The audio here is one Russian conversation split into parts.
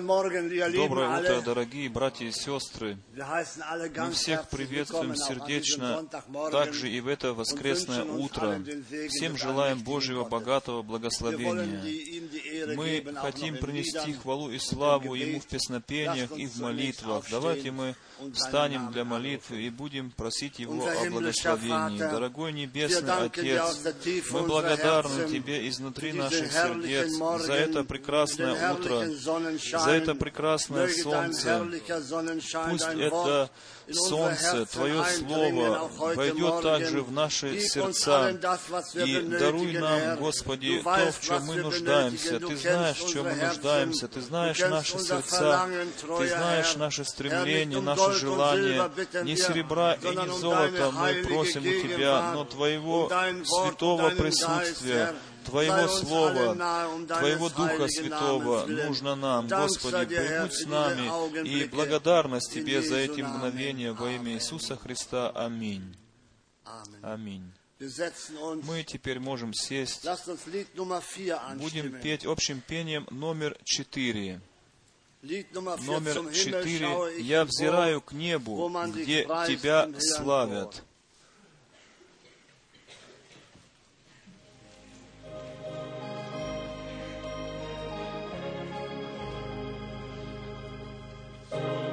Доброе утро, дорогие братья и сестры. Мы всех приветствуем сердечно, также и в это воскресное утро. Всем желаем Божьего богатого благословения. Мы хотим принести хвалу и славу Ему в песнопениях и в молитвах. Давайте мы встанем для молитвы и будем просить Его о благословении. Дорогой Небесный Отец, мы благодарны Тебе изнутри наших сердец за это прекрасное утро, за это прекрасное солнце. Пусть это солнце, Твое Слово войдет также в наши сердца и даруй нам. Господи, то, в чем мы нуждаемся. Ты знаешь, в чем мы нуждаемся. Ты знаешь наши сердца. Ты знаешь наши стремления, um наши Bitten Не серебра и не золота мы просим у Тебя, но Твоего святого присутствия. Твоего Слова, Твоего Духа Святого нужно нам. Господи, прибудь с нами. И благодарность Тебе за эти мгновения во имя. Иисуса Христа. Аминь. Аминь. Мы теперь можем сесть. Lasst uns Lied Nummer 4 Будем петь общим пением номер четыре. Номер четыре. Я взираю к небу, где Тебя славят. Chor. Lasst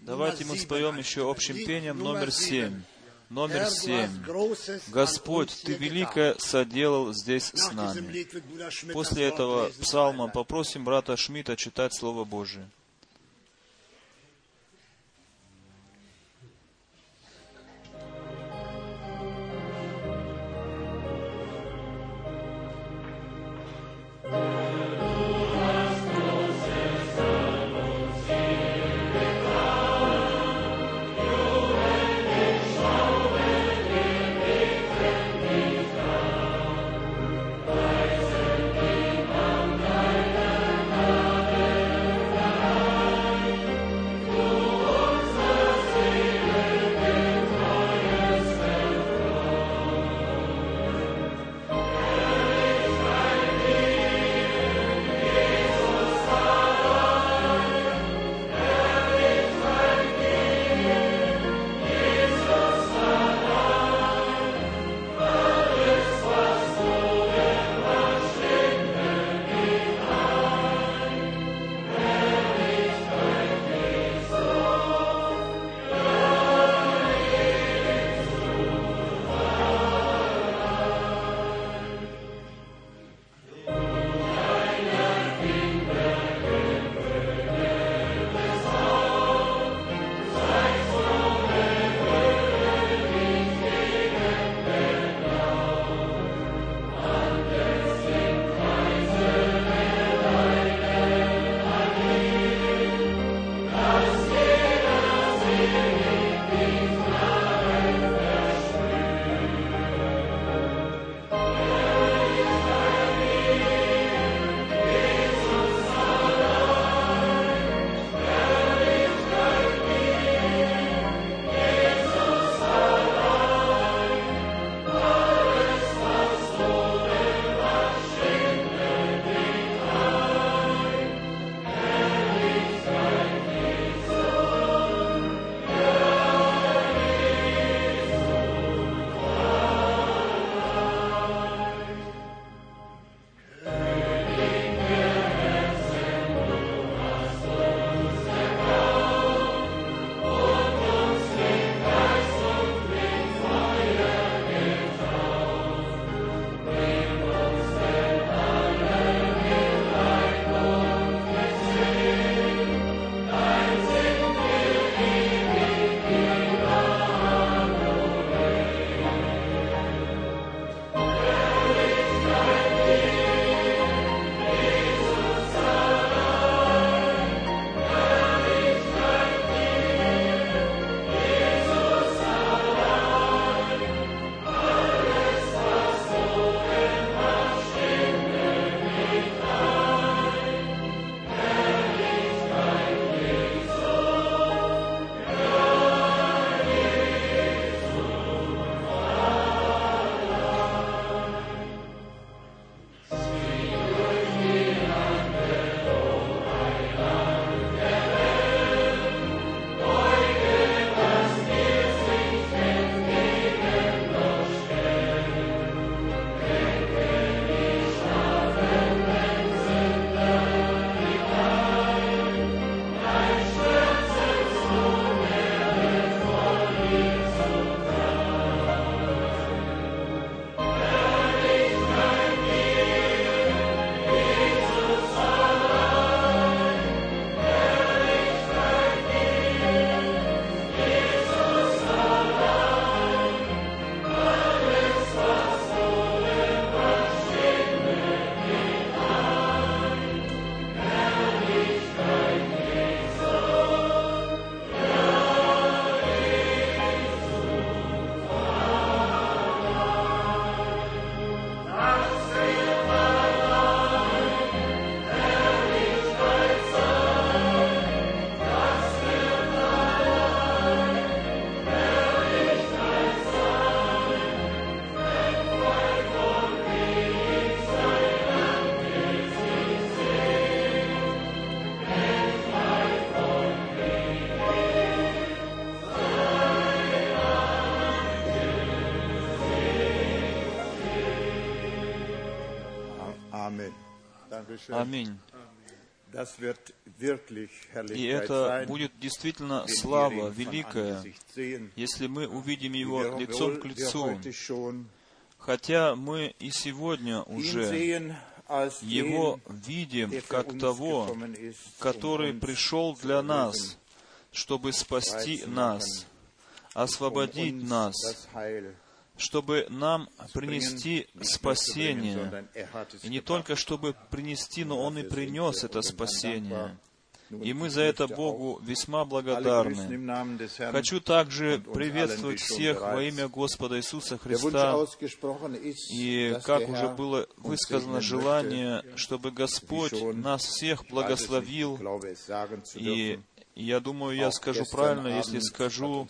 Давайте Nummer мы 7 споем еще общим пением Nummer номер семь. Номер семь. Господь, Ты великое соделал здесь с нами. После этого псалма попросим брата Шмидта читать Слово Божие. Аминь. И это будет действительно слава великая, если мы увидим его лицом к лицу. Хотя мы и сегодня уже его видим как того, um который пришел для нас, чтобы спасти нас, um освободить нас, чтобы нам принести спасение. er И не только чтобы принести, но Он и принес это спасение. И мы за это Богу весьма благодарны. Хочу также приветствовать всех во имя Господа Иисуса Христа. И как уже было высказано желание, чтобы Господь нас всех благословил. И. я думаю, я скажу правильно, если скажу,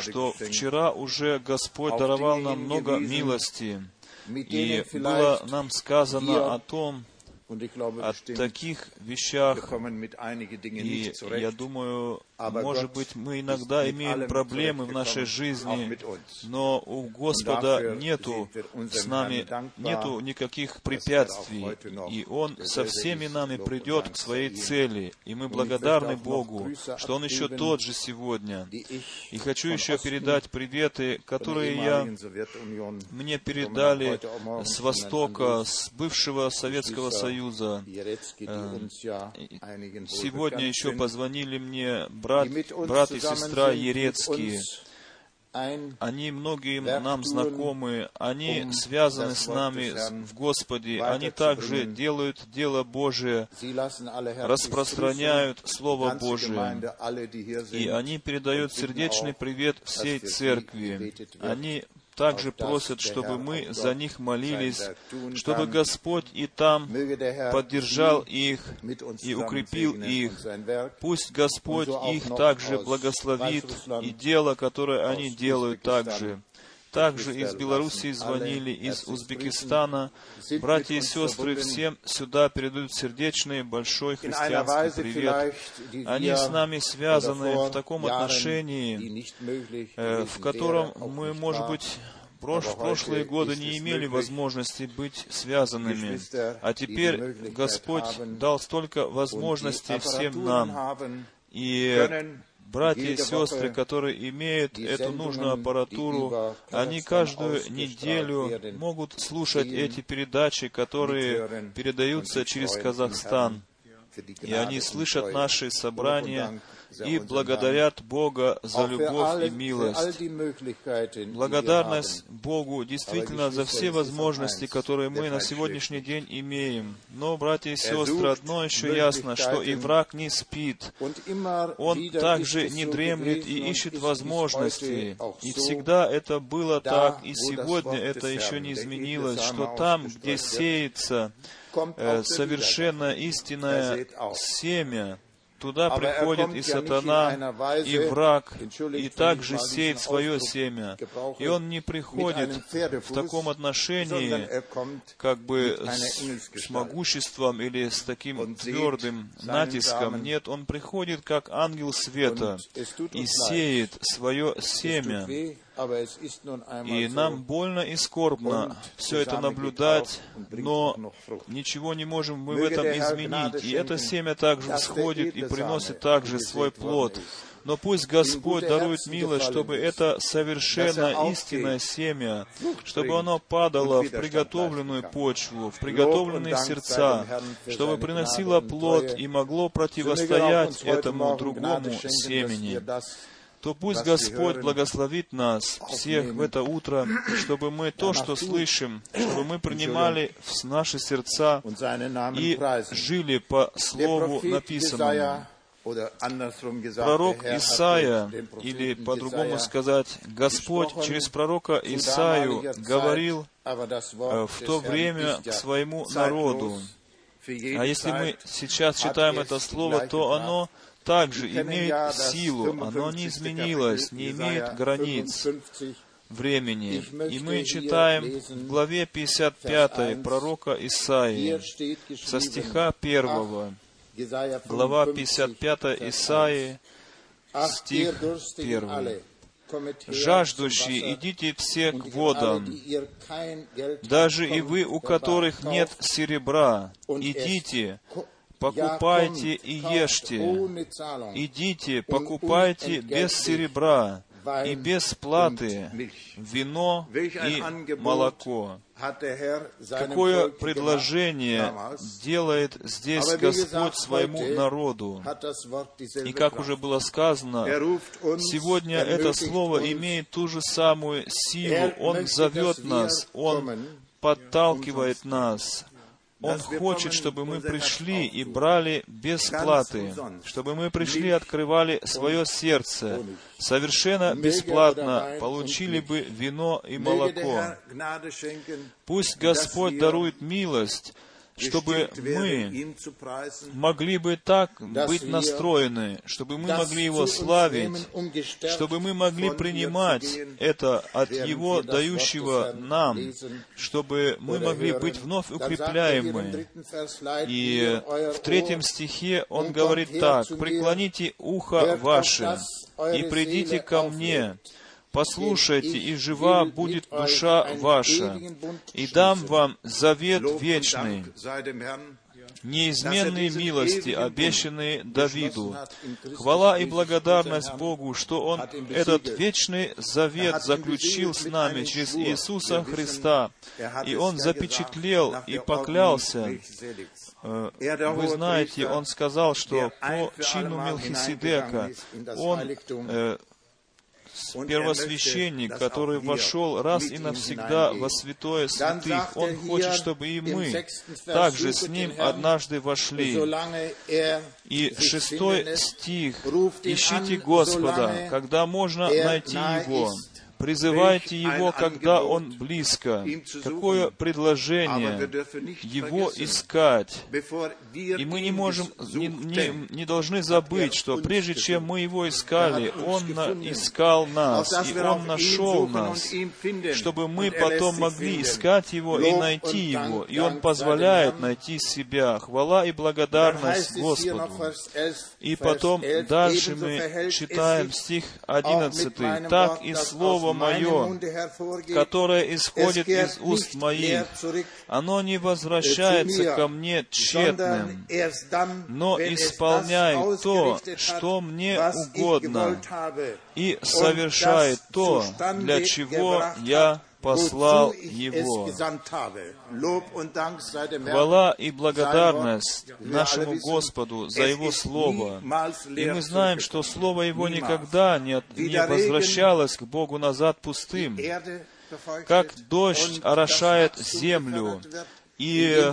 что вчера уже Господь даровал нам много милости. И было нам сказано о том, о таких вещах, и я думаю, может быть, мы иногда имеем проблемы в нашей жизни, но у Господа нету с нами нету никаких er препятствий, и Он со всеми нами придет к своей цели, и мы благодарны Богу, что Он еще тот же сегодня. И хочу еще передать приветы, которые я мне передали с востока, с бывшего Советского Geschwister Союза. Wohl Сегодня еще позвонили мне брат, брат и сестра Ерецкие. Они многим Werk нам знакомы, они um связаны с нами в Господе, они также делают дело Божие, распространяют Слово Божие. И они передают сердечный привет всей церкви. Они также просят, чтобы мы за них молились, чтобы Господь и там поддержал их и укрепил их. Пусть Господь их также благословит и дело, которое они делают также. Также из Белоруссии звонили, из Узбекистана. Братья и сестры всем сюда передают сердечный большой христианский привет. Они с нами связаны в таком отношении, э, в котором мы, может быть, прош- прошлые годы не имели возможности быть связанными. А теперь Господь дал столько возможностей всем нам. И братья и сестры, которые имеют эту нужную аппаратуру, они каждую неделю могут слушать эти передачи, которые передаются через Казахстан. И они слышат наши собрания и благодарят Бога за любовь и милость. Благодарность. Богу действительно за все возможности, которые мы на сегодняшний день имеем. Но, братья и Er сестры, одно еще ясно, что и враг не спит. Он также не дремлет и ищет auch И всегда это было так, и сегодня это еще не изменилось, что там, где сеется э, совершенно истинное Er семя, туда er приходит и сатана, и враг, и также сеет свое семя. И он не приходит в таком отношении, er как бы с, могуществом или с таким твердым натиском. Нет, он приходит как ангел света и сеет свое семя. И нам больно и скорбно все это наблюдать, но ничего не можем мы в этом изменить. И это семя также всходит и приносит также свой плод. Но пусть Господь дарует милость, чтобы это er совершенно aufgeht, истинное семя, чтобы оно падало в приготовленную почву, в приготовленные сердца, чтобы приносило плод и могло er противостоять этому другому семени. То пусть Господь благословит нас всех в это утро, чтобы мы то, что слышим, чтобы мы принимали в наши сердца и жили по Слову написанному. Пророк Исаия, или по-другому сказать, Господь через пророка Исаию говорил э, в то время к своему народу. А если мы сейчас читаем es это слово, то оно также имеет силу, оно не 55. изменилось, не имеет границ 55, времени. И мы читаем в главе Vers 55 1. пророка Исаии, со стиха 1, Jesaja глава 55, 55 Vers 1. Исаии, стих Durstigen 1. alle, Жаждущие, идите все к водам. Даже и вы, у которых нет серебра, идите, покупайте и ешьте. Идите, покупайте без серебра и без платы вино и молоко. Какое предложение делает здесь Господь своему народу? И как уже было сказано, сегодня это слово имеет ту же самую силу. Он зовет нас, Он подталкивает нас, он хочет, чтобы мы пришли и брали бесплаты, чтобы мы пришли и открывали свое сердце, совершенно бесплатно получили бы вино и молоко. Пусть Господь дарует милость, чтобы мы могли бы так быть настроены, чтобы мы могли Его славить, чтобы мы могли принимать это от Его дающего нам, чтобы мы могли быть вновь укрепляемы. И в третьем стихе он говорит так, «Преклоните ухо ваше и придите ко мне, послушайте, и жива будет душа ваша, и дам вам завет вечный, неизменные милости, обещанные Давиду. Хвала и благодарность Богу, что Он этот вечный завет заключил с нами через Иисуса Христа, и Он запечатлел и поклялся. Вы знаете, Он сказал, что по чину Мелхиседека Он первосвященник, который вошел раз и навсегда во святое святых. Он хочет, чтобы и мы также с Ним однажды вошли. И шестой стих. «Ищите Господа, когда можно найти Его, Призывайте Его, когда Он близко. Какое предложение Его искать. И мы не можем, не, не, не должны забыть, что прежде чем мы Его искали, Он искал нас, и Он нашел нас, чтобы мы потом могли искать Его и найти Его. И Он позволяет найти себя. Хвала и благодарность Господу. И потом дальше мы читаем стих 11. «Так и Слово Мое, которое исходит из уст моих, оно не возвращается ко мне тщетным, но исполняет то, что мне угодно, и совершает то, для чего я послал Его. Хвала и благодарность нашему Господу за Его Слово. И мы знаем, что Слово Его никогда не, не возвращалось к Богу назад пустым. Как дождь орошает землю, и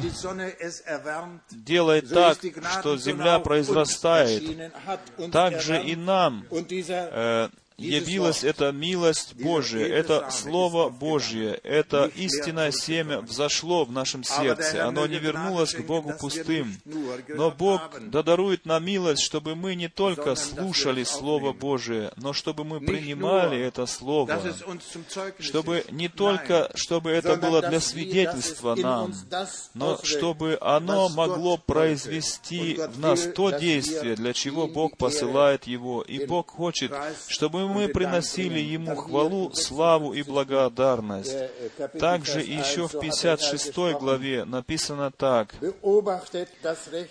делает так, что земля произрастает, так же и нам э, явилась эта милость Божия, это Слово Божье, это истинное семя взошло в нашем сердце. Оно не вернулось к Богу пустым. Но Бог додарует нам милость, чтобы мы не только слушали Слово Божие, но чтобы мы принимали это Слово, чтобы не только, чтобы это было для свидетельства нам, но чтобы оно могло произвести в нас то действие, для чего Бог посылает его. И Бог хочет, чтобы мы приносили Ему хвалу, славу и благодарность. Также еще в 56 главе написано так.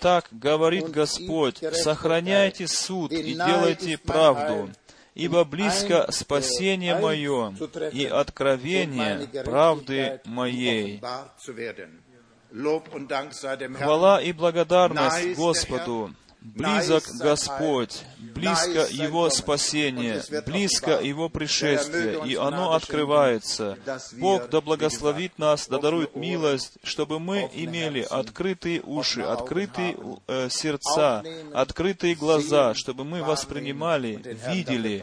«Так говорит Господь, сохраняйте суд и делайте правду, ибо близко спасение мое и откровение правды моей». Хвала и благодарность Господу Близок Господь, близко Его спасение, близко Его пришествие, и оно открывается. Бог да благословит нас, да дарует милость, чтобы мы имели открытые уши, открытые э, сердца, открытые глаза, чтобы мы воспринимали, видели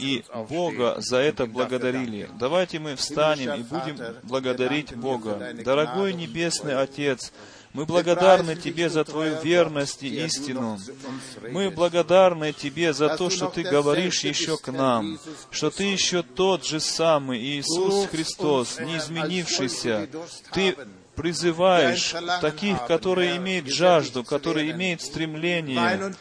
и Бога за это благодарили. Давайте мы встанем и будем благодарить Бога. Дорогой Небесный Отец, мы благодарны Тебе за Твою верность и истину. Мы благодарны Тебе за то, что Ты говоришь еще к нам, что Ты еще тот же самый Иисус Христос, не изменившийся. Ты призываешь таких, которые имеют жажду, которые имеют стремление,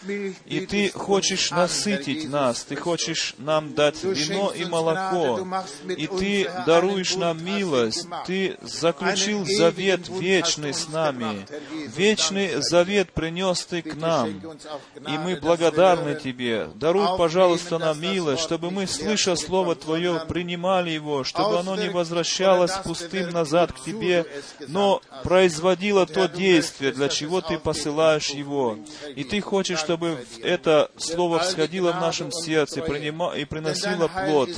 и Ты хочешь насытить нас, Ты хочешь нам дать вино и молоко, и Ты даруешь нам милость, Ты заключил завет вечный с нами, вечный завет принес Ты к нам, и мы благодарны Тебе. Даруй, пожалуйста, нам милость, чтобы мы, слыша Слово Твое, принимали его, чтобы оно не возвращалось пустым назад к Тебе, но производило то действие, для чего Ты посылаешь его. И Ты хочешь, чтобы это Слово всходило в нашем сердце и приносило плод.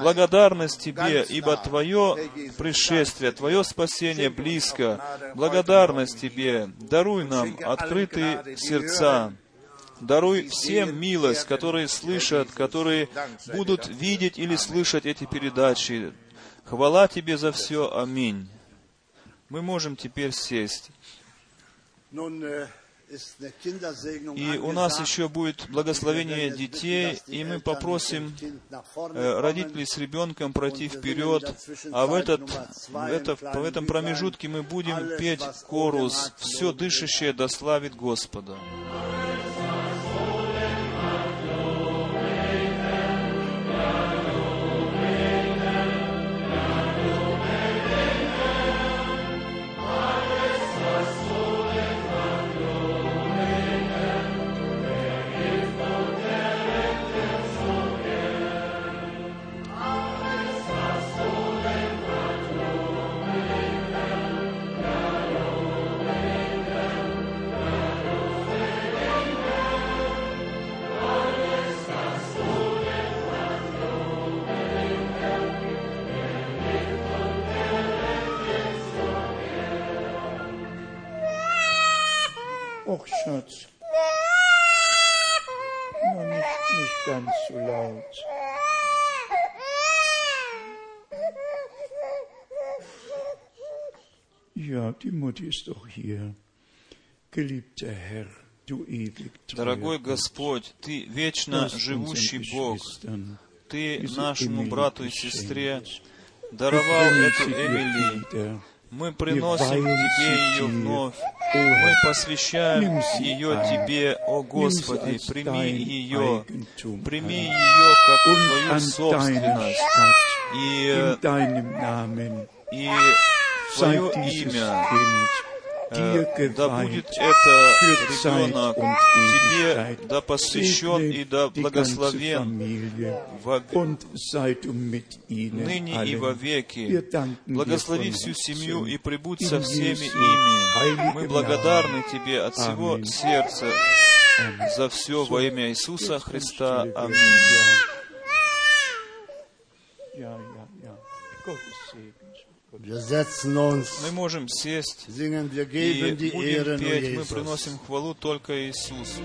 Благодарность Тебе, ибо Твое пришествие, Твое спасение близко. Благодарность Тебе. Даруй нам открытые сердца. Даруй всем милость, которые слышат, которые будут видеть или слышать эти передачи. Хвала Тебе за все. Аминь. Мы можем теперь сесть. И у нас еще будет благословение детей, и мы попросим э, родителей с ребенком пройти вперед, а в, этот, в, это, в этом промежутке мы будем петь корус «Все дышащее дославит Господа». Och, die Mutti ist doch hier. Geliebter Herr, du ewig Дорогой Господь, Ты вечно живущий Бог. Ты нашему брату и сестре даровал эту Эмили. Мы приносим Тебе ее вновь. Мы посвящаем ее Тебе, о Господи, прими ее, прими ее как Твою собственность, и, и Твое имя, э, да будет это ребенок Тебе, да посвящен и да благословен во... ныне и во веки. Благослови всю семью и прибудь со всеми ими. Мы благодарны Тебе от всего сердца за все во имя Иисуса Христа. Аминь. Мы можем сесть и будем петь. Мы приносим хвалу только Иисусу.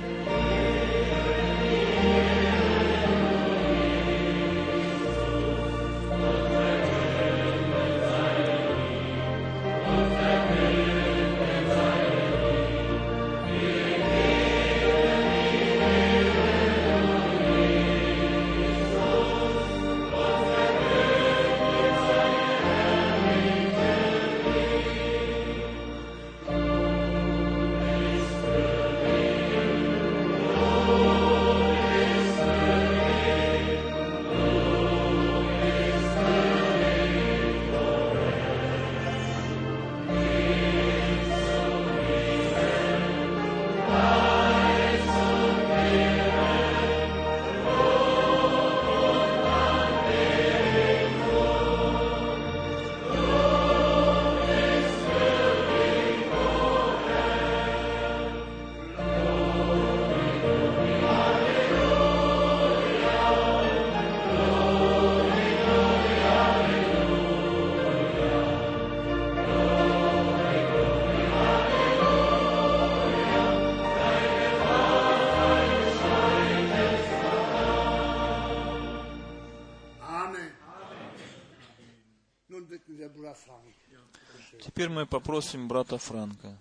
Теперь мы попросим брата Франка.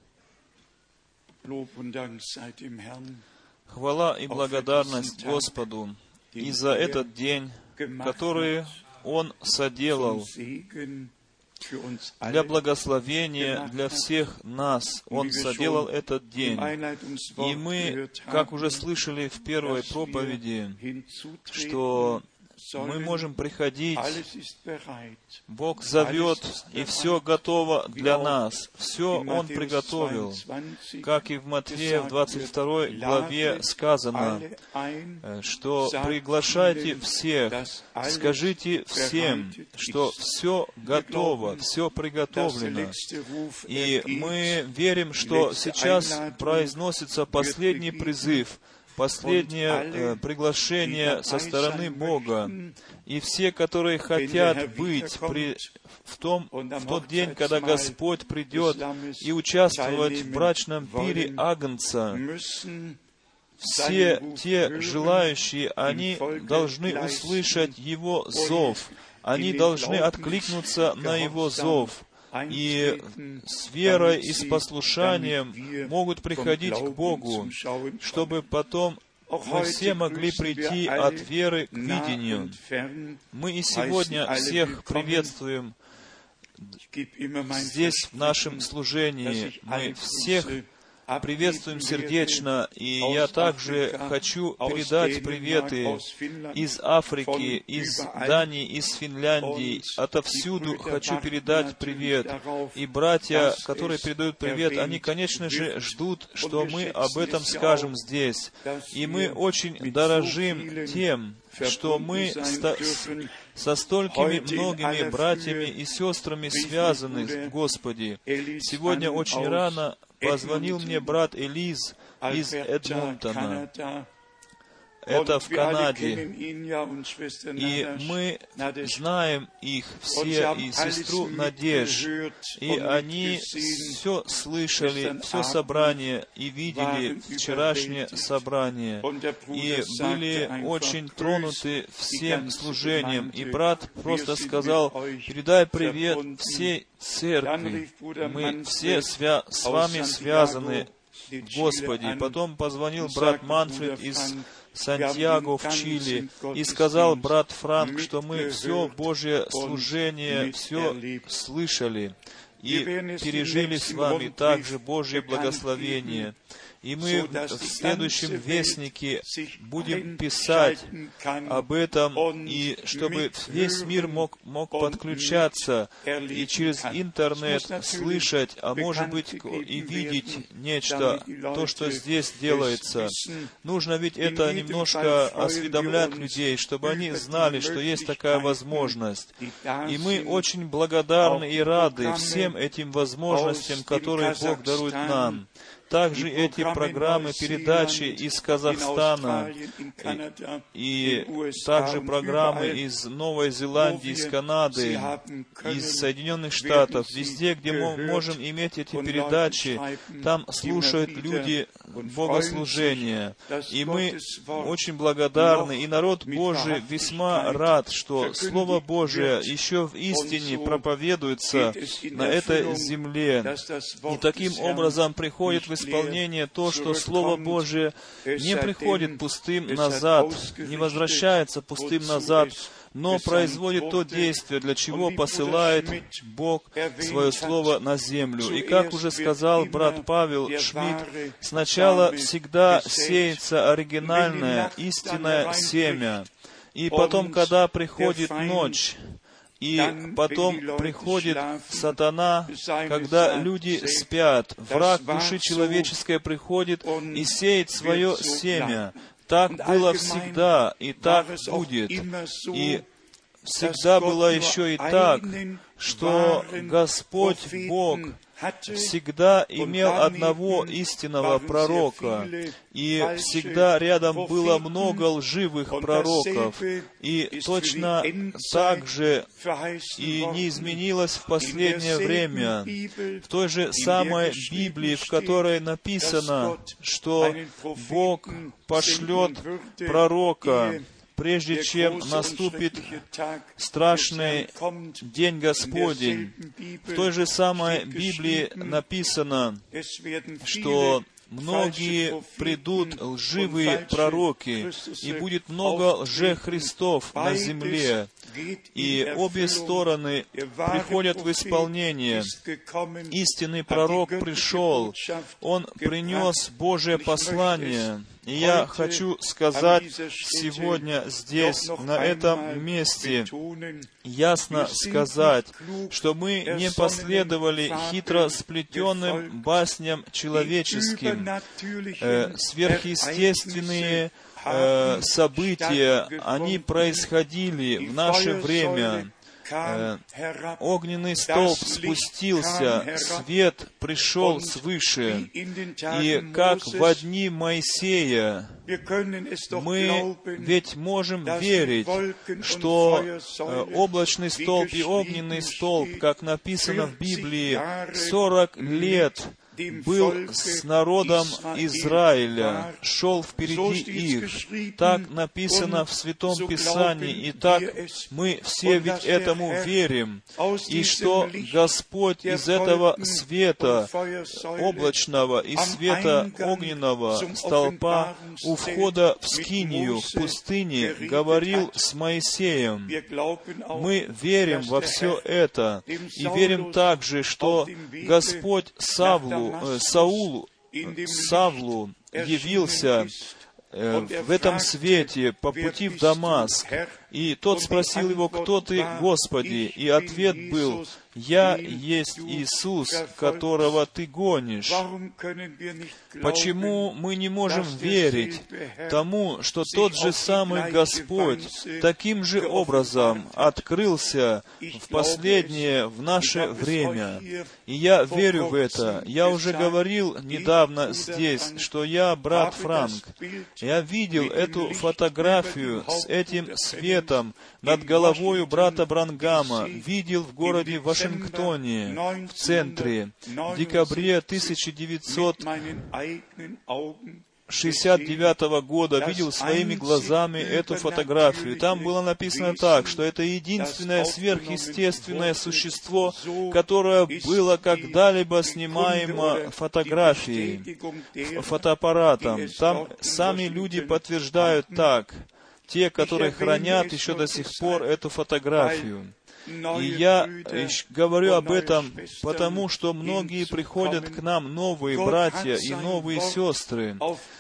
Хвала и благодарность Господу и за этот день, который Он соделал для благословения для всех нас. Он соделал этот день. И мы, как уже слышали в первой проповеди, что мы можем приходить, Бог зовет, и все готово для нас. Все Он приготовил. Как и в Матфея в 22 главе сказано, э, что приглашайте всех, скажите всем, что все готово, все приготовлено. И мы верим, что сейчас произносится последний призыв — последнее э, приглашение со стороны Бога. И все, которые хотят быть при, в, том, в тот день, когда Господь придет и участвовать в брачном пире Агнца, все те желающие, они должны услышать Его зов, они должны откликнуться на Его зов и с верой и с послушанием могут приходить к Богу, чтобы потом мы все могли прийти от веры к видению. Мы и сегодня всех приветствуем здесь, в нашем служении. Мы всех приветствуем сердечно, и я также хочу передать приветы из Африки, из Дании, из Финляндии, отовсюду хочу передать привет. И братья, которые передают привет, они, конечно же, ждут, что мы об этом скажем здесь. И мы очень дорожим тем, что мы со столькими многими братьями и сестрами связаны в Господе. Сегодня очень рано позвонил мне брат Элиз из Эдмонтона. Это в Канаде. И мы знаем их все, и сестру Надеж. И они все слышали, все собрание, и видели вчерашнее собрание. И были очень тронуты всем служением. И брат просто сказал, передай привет всей церкви. Мы все свя- с вами связаны Господи. Потом позвонил брат Манфред из Сантьяго в Чили и сказал брат Франк, что мы все Божье служение, все слышали и пережили с вами также Божье благословение. И мы в следующем вестнике будем писать об этом, и чтобы весь мир мог, мог подключаться и через интернет слышать, а может быть и видеть нечто, то, что здесь делается. Нужно ведь это немножко осведомлять людей, чтобы они знали, что есть такая возможность. И мы очень благодарны и рады всем этим возможностям, которые Бог дарует нам также эти программы, передачи из Казахстана и, и также программы из Новой Зеландии, из Канады, из Соединенных Штатов, везде, где мы можем иметь эти передачи, там слушают люди богослужения. И мы очень благодарны, и народ Божий весьма рад, что Слово Божие еще в истине проповедуется на этой земле. И таким образом приходит в исполнение то, что Слово Божие не приходит пустым назад, не возвращается пустым назад, но производит то действие, для чего посылает Бог свое Слово на землю. И как уже сказал брат Павел Шмидт, сначала всегда сеется оригинальное, истинное семя, и потом, когда приходит ночь, и потом приходит сатана, когда люди спят. Враг души человеческой приходит и сеет свое семя. Так было всегда, и так будет. И всегда было еще и так, что Господь Бог всегда имел одного истинного пророка, и всегда рядом было много лживых пророков, и точно так же и не изменилось в последнее время. В той же самой Библии, в которой написано, что Бог пошлет пророка, прежде чем наступит страшный день Господень. В той же самой Библии написано, что многие придут лживые пророки, и будет много лже-христов на земле. и обе стороны приходят в исполнение. Истинный пророк пришел, он принес Божье послание, и я хочу сказать сегодня здесь, на этом месте, ясно сказать, что мы не последовали хитро сплетенным басням человеческим. Э, сверхъестественные э, события, они происходили в наше время. Э, огненный столб спустился, свет пришел свыше, и как в дни Моисея, мы ведь можем верить, что э, облачный столб и огненный столб, как написано в Библии, 40 лет был с народом Израиля, шел впереди их. Так написано в Святом Писании, и так мы все ведь этому верим. И что Господь из этого света облачного и света огненного столпа у входа в Скинию, в пустыне, говорил с Моисеем. Мы верим во все это и верим также, что Господь Савлу Э, Саулу, Савлу явился э, в этом свете по пути в Дамаск. И тот спросил его, кто ты, Господи? И ответ был, я есть Иисус, которого ты гонишь. Почему мы не можем верить тому, что тот же самый Господь таким же образом открылся в последнее, в наше время? И я верю в это. Я уже говорил недавно здесь, что я брат Франк. Я видел эту фотографию с этим светом над головою брата Брангама, видел в городе Вашингтоне, в центре, в декабре 1969 года видел своими глазами эту фотографию. Там было написано так, что это единственное сверхъестественное существо, которое было когда-либо снимаемо фотографией, фотоаппаратом. Там сами люди подтверждают так те, которые хранят еще до сих пор эту фотографию. И я говорю об этом, потому что многие приходят к нам, новые братья и новые сестры,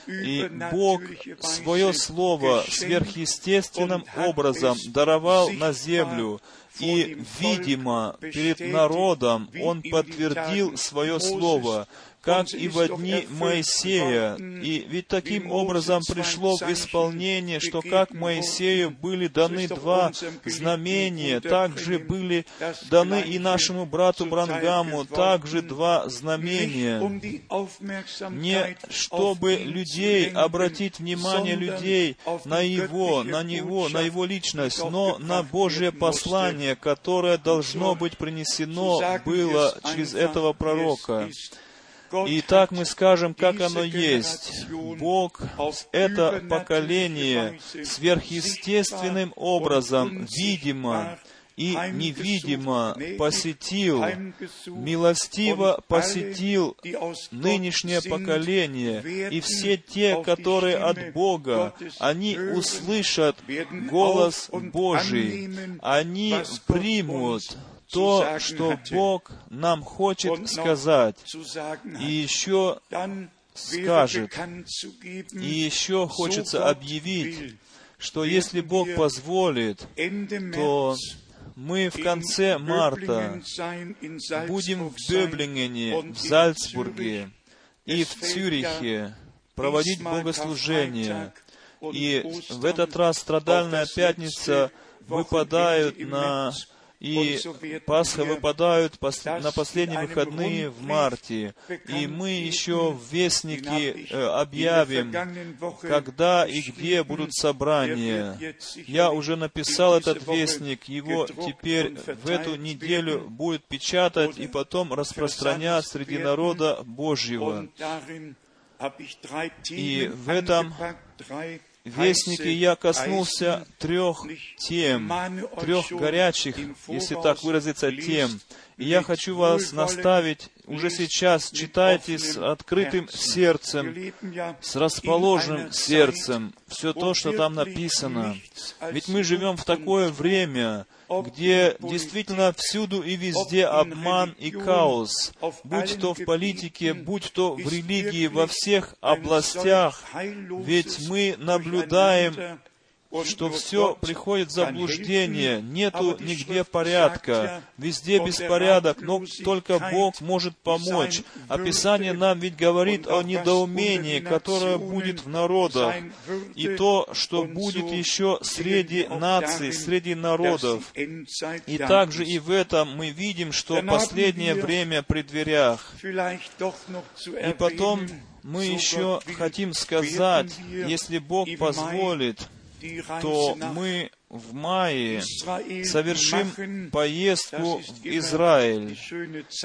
и Бог свое Слово сверхъестественным образом даровал на землю, и, видимо, перед народом Он подтвердил свое Слово, как и в дни Моисея. И ведь таким образом пришло в исполнение, что как Моисею были даны два знамения, также были даны и нашему брату Брангаму также два знамения. Не чтобы людей обратить внимание людей на его, на него, на его личность, но на Божье послание, которое должно быть принесено было через этого пророка. И так мы скажем, как оно есть. Бог это поколение сверхъестественным образом, видимо, и невидимо посетил, милостиво посетил нынешнее поколение, и все те, которые от Бога, они услышат голос Божий, они примут то, что Бог нам хочет сказать, и еще скажет, и еще хочется объявить, что если Бог позволит, то мы в конце марта будем в Бёблингене, в Зальцбурге и в Цюрихе проводить богослужение. И в этот раз страдальная пятница выпадает на и Пасха выпадают на последние выходные в марте. И мы еще в Вестнике э, объявим, когда и где будут собрания. Я уже написал этот Вестник, его теперь в эту неделю будет печатать и потом распространять среди народа Божьего. И в этом Вестнике я коснулся трех тем, трех горячих, если так выразиться, тем. И я хочу вас наставить, уже сейчас читайте с открытым сердцем, с расположенным сердцем все то, что там написано. Ведь мы живем в такое время, где действительно всюду и везде обман и хаос, будь то в политике, будь то в религии, во всех областях. Ведь мы наблюдаем что все приходит в заблуждение, нету нигде порядка, везде беспорядок, но только Бог может помочь. Описание нам ведь говорит о недоумении, которое будет в народах, и то, что будет еще среди наций, среди народов. И также и в этом мы видим, что последнее время при дверях. И потом мы еще хотим сказать, если Бог позволит, то мы в мае совершим поездку в Израиль.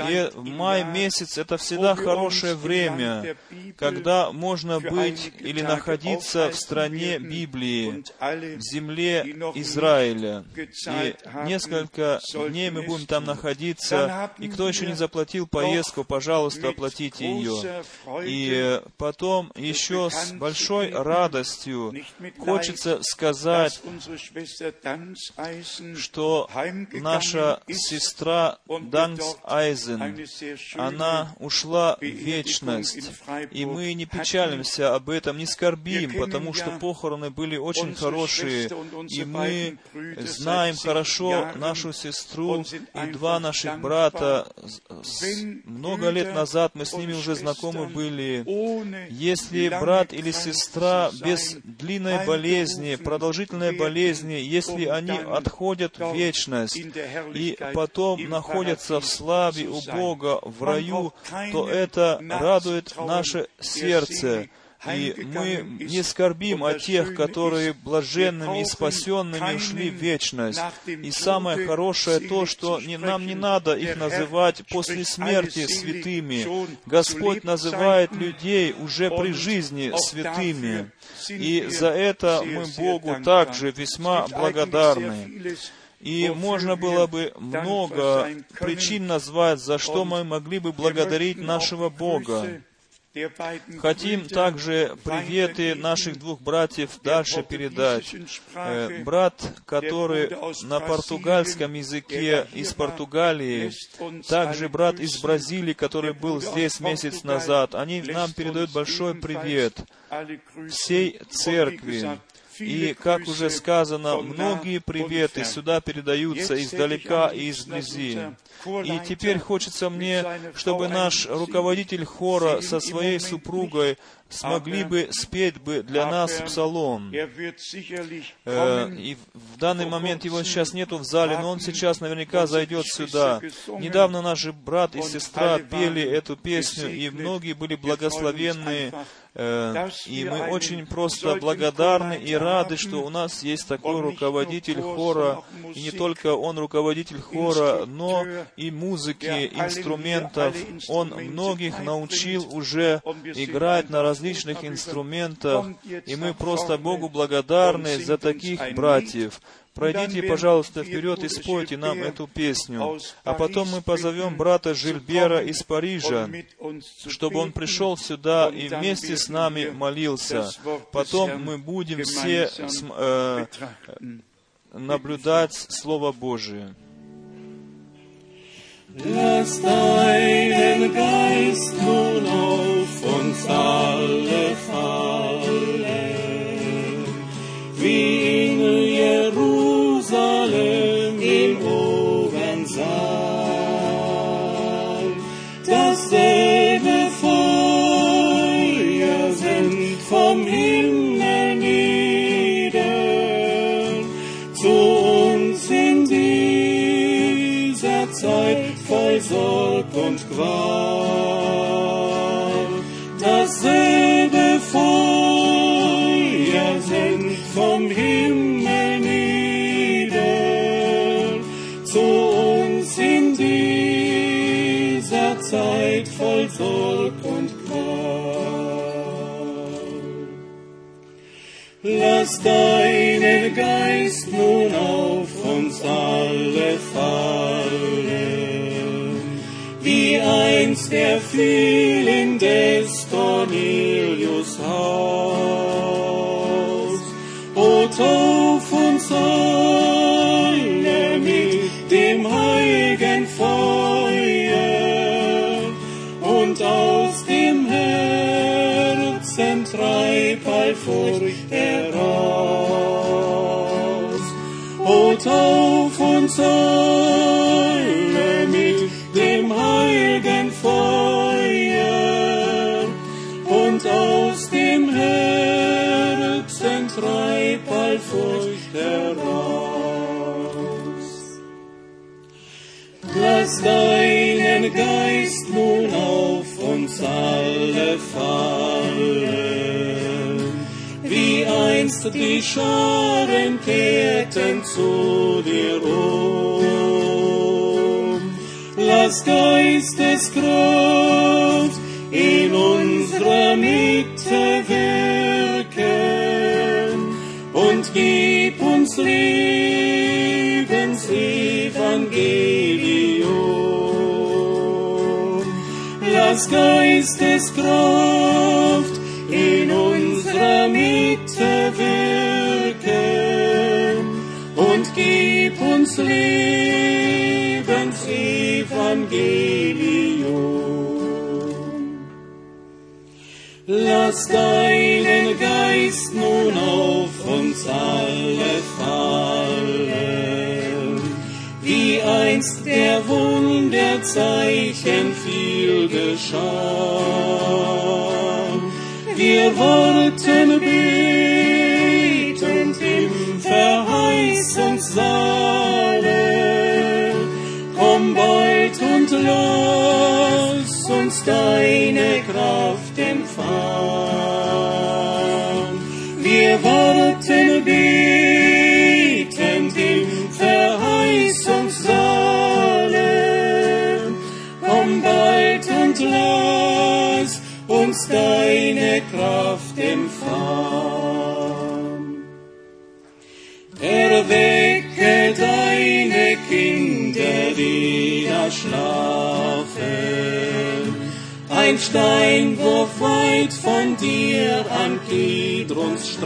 И в май месяц это всегда хорошее время, когда можно быть или находиться в стране Библии, в земле Израиля. И несколько дней мы будем там находиться, и кто еще не заплатил поездку, пожалуйста, оплатите ее. И потом еще с большой радостью хочется сказать, что наша сестра Данс Айзен, она ушла в вечность, и мы не печалимся об этом, не скорбим, потому что похороны были очень хорошие, и мы знаем хорошо нашу сестру и два наших брата. Много лет назад мы с ними уже знакомы были. Если брат или сестра без длинной болезни, продолжительной болезни, если они отходят в вечность и потом находятся в славе у Бога в раю, то это радует наше сердце. И мы не скорбим о тех, которые блаженными и спасенными ушли в вечность. И самое хорошее то, что не, нам не надо их называть после смерти святыми. Господь называет людей уже при жизни святыми. И за это мы Богу также весьма благодарны. И можно было бы много причин назвать, за что мы могли бы благодарить нашего Бога. Хотим также приветы наших двух братьев дальше передать. Э, брат, который на португальском языке из Португалии, также брат из Бразилии, который был здесь месяц назад, они нам передают большой привет всей церкви. И, как уже сказано, многие приветы сюда передаются издалека и изблизи. И теперь хочется мне, чтобы наш руководитель хора со своей супругой смогли бы спеть бы для нас псалом. Э, и в данный момент его сейчас нету в зале, но он сейчас наверняка зайдет сюда. Недавно наши брат и сестра пели эту песню, и многие были благословенны Э, и мы очень просто благодарны и рады, что у нас есть такой руководитель хора, и не только он руководитель хора, но и музыки, инструментов. Он многих научил уже играть на различных инструментах, и мы просто Богу благодарны за таких братьев. Пройдите, пожалуйста, вперед и спойте нам эту песню. А потом мы позовем брата Жильбера из Парижа, чтобы он пришел сюда и вместе с нами молился. Потом мы будем все э, наблюдать Слово Божие. Lass deinen Geist nun auf uns alle fallen, wie Qual. Dasselbe Feuer sind vom Himmel nieder zu uns in dieser Zeit voll Sorg und Qual. Lass deinen Geist nun auf uns alle fallen wie einst er fiel in des Cornelius Haus. O tauf uns alle mit dem heiligen Feuer und aus dem Herzen treib all Furcht heraus. O tauf uns alle treib all Furcht heraus. Lass deinen Geist nun auf uns alle fallen, wie einst die Scharen kehrten zu dir um. Lass Geisteskraft in unserer Mitte gib uns Lebensevangelium. Lass Geisteskraft in unserer Mitte wirken und gib uns Lebensevangelium. Lass deinen Geist nun auf uns alle einst der Wunderzeichen viel geschah. Wir warten betend im Verheißungssaale. Komm bald und lass uns deine Kraft empfangen. Ein Steinwurf weit von dir an Kidrons Strand.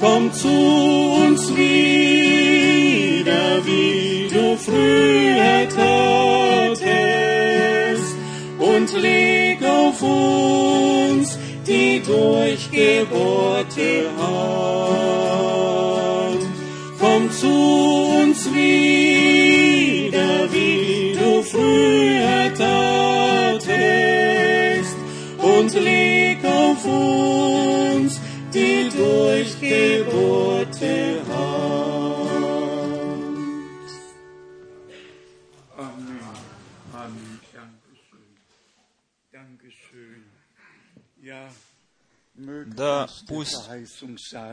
Komm zu uns wieder, wie du früher tatest, und leg auf uns die durchgebohrte Hand. Komm zu uns wieder, Да, пусть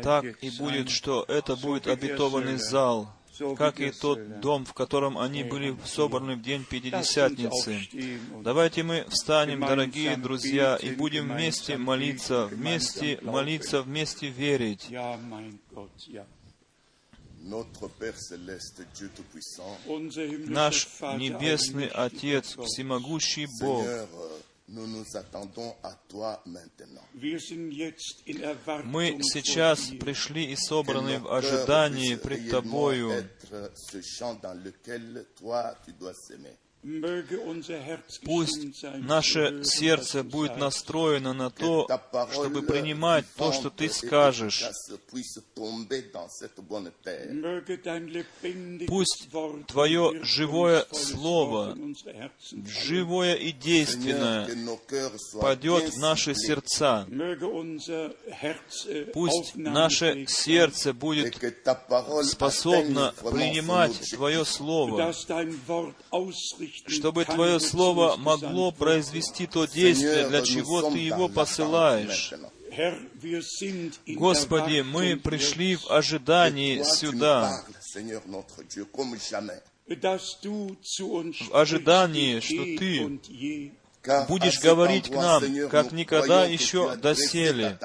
так и будет, что это будет обетованный зал, как и тот дом, в котором они были собраны в день Пятидесятницы. Давайте мы встанем, дорогие друзья, и будем вместе молиться, вместе молиться, вместе верить. Наш Небесный Отец, Всемогущий Бог, nous nous attendons à toi maintenant. wir sind jetzt in Erwartung мы сейчас пришли и собраны в ожидании пред Тобою. Пусть наше сердце будет настроено на то, чтобы принимать то, что Ты скажешь. Пусть Твое живое Слово, живое и действенное, падет в наши сердца. Äh, Пусть наше сердце будет способно принимать. Твое Слово, чтобы Твое Слово могло произвести то действие, для чего Ты его посылаешь. Господи, мы пришли в ожидании сюда, в ожидании, что eh Ты Будешь говорить к нам, как никогда еще доселе.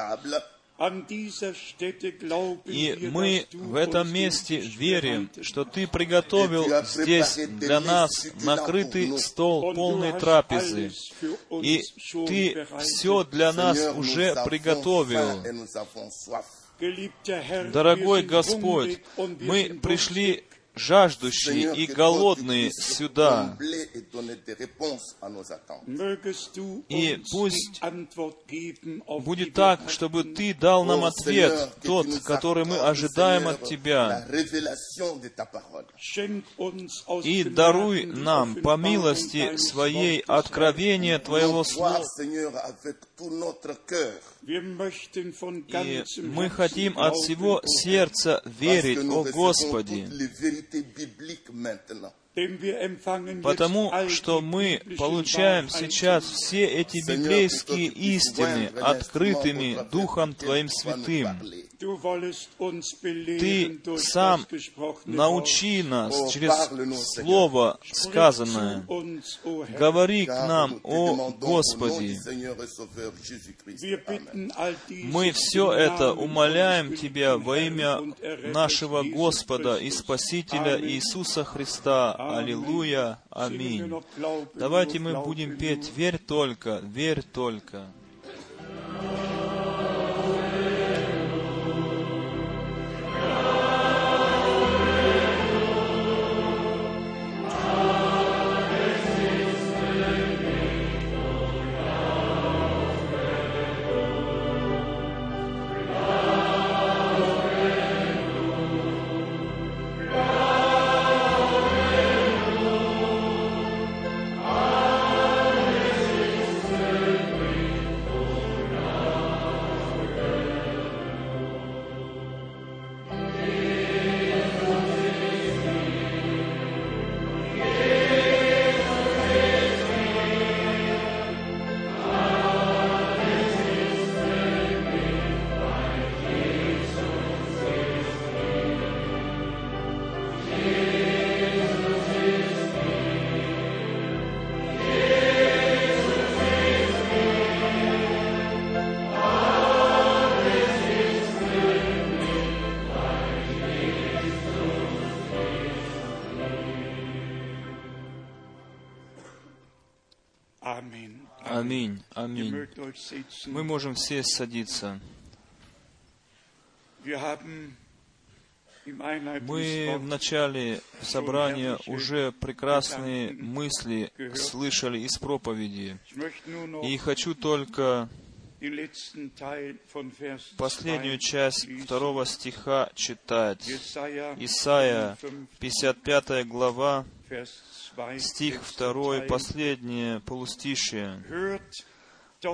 И мы в этом месте верим, что Ты приготовил здесь для нас накрытый стол полной трапезы. И Ты все для нас уже приготовил. Дорогой Господь, мы пришли жаждущие и голодные сюда. И пусть будет так, чтобы Ты дал нам ответ, тот, который мы ожидаем от Тебя. И даруй нам по милости Своей откровение Твоего Слова. И мы хотим от всего сердца верить, о Господи, Потому что мы получаем сейчас все эти библейские истины открытыми Духом Твоим Святым. Ты сам научи нас через Слово сказанное. Говори к нам, о Господи. Мы все это умоляем Тебя во имя нашего Господа и Спасителя Иисуса Христа. Аллилуйя. Аминь. Давайте мы будем петь «Верь только, верь только». Мы можем все садиться. Мы в начале собрания уже прекрасные мысли слышали из проповеди. И хочу только последнюю часть второго стиха читать. Исайя, 55 глава, стих 2, последнее полустишие.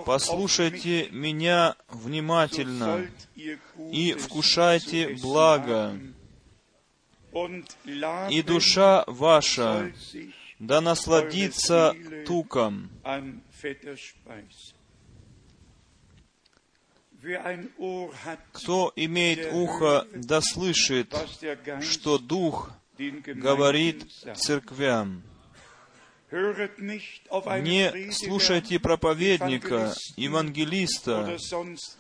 «Послушайте меня внимательно и вкушайте благо, и душа ваша да насладится туком». Кто имеет ухо, да слышит, что Дух говорит церквям. Не слушайте проповедника, евангелиста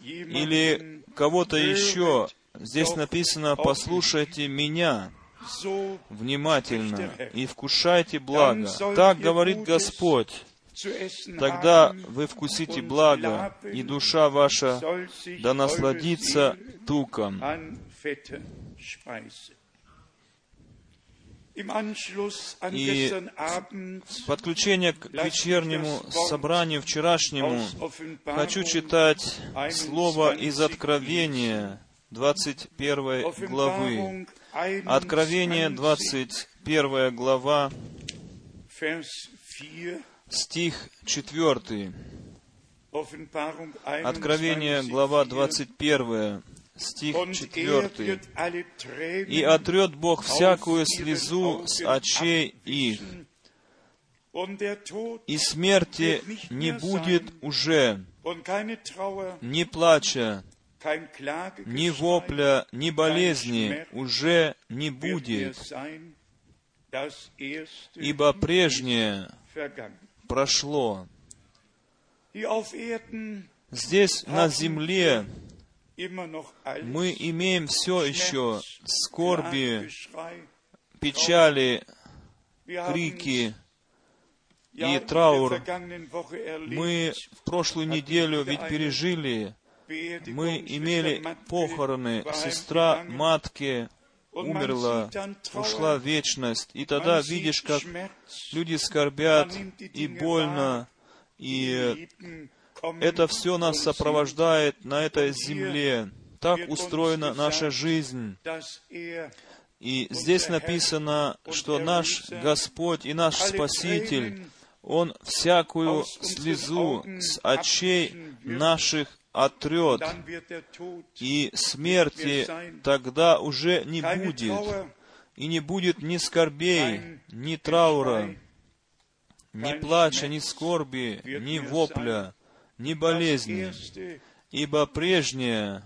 или кого-то еще. Здесь написано, послушайте меня внимательно и вкушайте благо. Так говорит Господь. Тогда вы вкусите благо, и душа ваша да насладится туком. И подключение к вечернему собранию вчерашнему хочу читать слово из Откровения 21 главы. Откровение 21 глава, стих 4. Откровение, глава 21, стих 4. «И отрет Бог всякую слезу с очей их, и смерти не будет уже, ни плача, ни вопля, ни болезни уже не будет, ибо прежнее прошло. Здесь, на земле, мы имеем все еще скорби, печали, крики и траур. Мы в прошлую неделю ведь пережили, мы имели похороны, сестра матки умерла, ушла в вечность, и тогда видишь, как люди скорбят, и больно, и это все нас сопровождает на этой земле. Так устроена наша жизнь. И здесь написано, что наш Господь и наш Спаситель, Он всякую слезу с очей наших отрет, и смерти тогда уже не будет, и не будет ни скорбей, ни траура, ни плача, ни скорби, ни вопля, ни болезни, ибо прежнее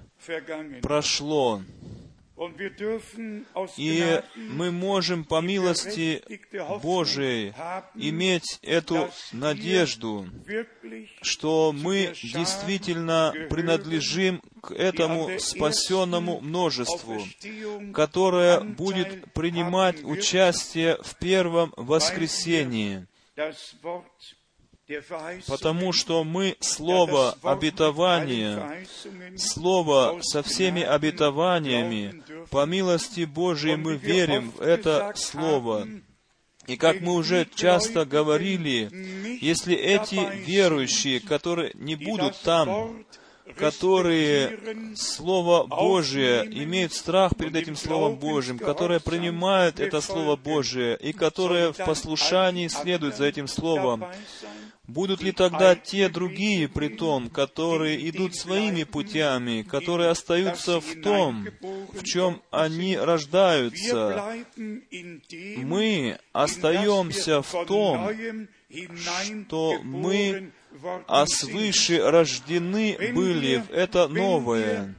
прошло. И мы можем по милости Божией иметь эту надежду, что мы действительно принадлежим к этому спасенному множеству, которое будет принимать участие в первом воскресении потому что мы Слово обетования, Слово со всеми обетованиями, по милости Божией мы верим в это Слово. И как мы уже часто говорили, если эти верующие, которые не будут там, которые Слово Божие имеют страх перед этим Словом Божьим, которые принимают это Слово Божие и которые в послушании следуют за этим Словом, Будут ли тогда те другие, при том, которые идут своими путями, которые остаются в том, в чем они рождаются? Мы остаемся в том, что мы а свыше рождены были в это новое.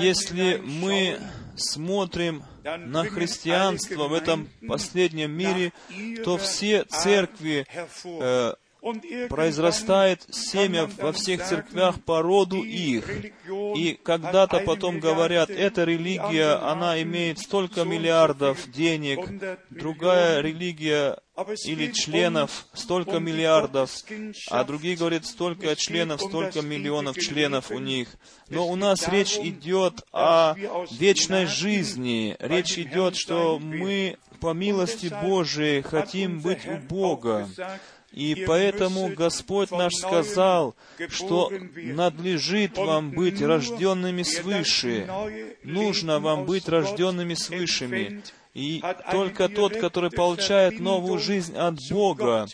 Если мы смотрим на христианство в этом последнем мире, то все церкви э, произрастает семя во всех церквях по роду их. И когда-то потом говорят, эта религия, она имеет столько миллиардов денег, другая религия или членов столько миллиардов, а другие говорят, столько членов, столько миллионов членов у них. Но у нас речь идет о вечной жизни. Речь идет, что мы по милости Божией хотим быть у Бога. И поэтому Господь наш сказал, что надлежит вам быть рожденными свыше. Нужно вам быть рожденными свышими. И только тот, который получает новую жизнь от Бога,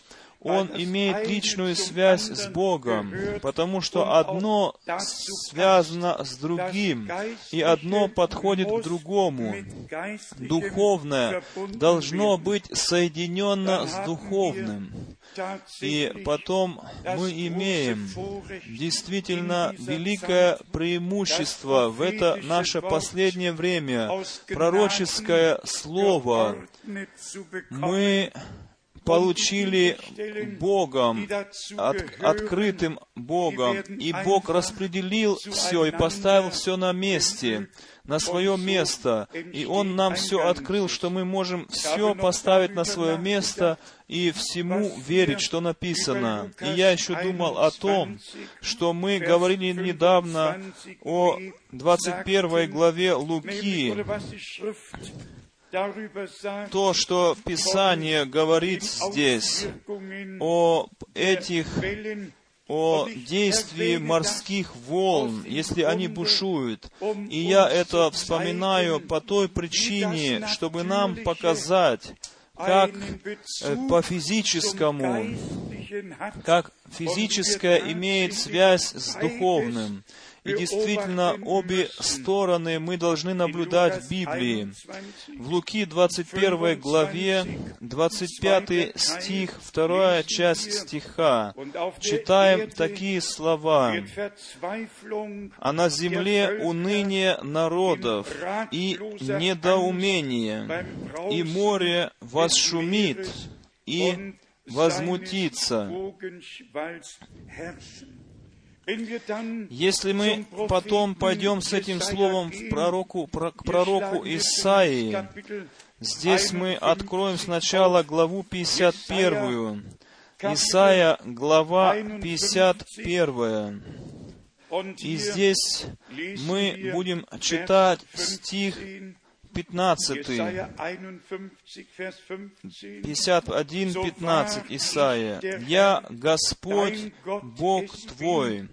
он имеет личную связь с Богом, потому что одно связано с другим, и одно подходит к другому. Духовное должно быть соединено с духовным. И потом мы имеем действительно великое преимущество в это наше последнее время, пророческое слово. Мы получили Богом, от, открытым Богом, и Бог распределил все и поставил все на месте, на свое место, и Он нам все открыл, что мы можем все поставить на свое место и всему верить, что написано. И я еще думал о том, что мы говорили недавно о 21 главе Луки, то, что Писание говорит здесь о этих о действии морских волн, если они бушуют. И я это вспоминаю по той причине, чтобы нам показать, как э, по физическому, как физическое имеет связь с духовным. И действительно, обе стороны мы должны наблюдать в Библии. В Луки 21 главе, 25 стих, вторая часть стиха, читаем такие слова. «А на земле уныние народов и недоумение, и море восшумит и возмутится». Если мы потом пойдем с этим словом в пророку, про, к пророку Исаии, здесь мы откроем сначала главу 51. Исаия, глава 51. И здесь мы будем читать стих 15. 51, 15 Исаия. «Я Господь, Бог твой,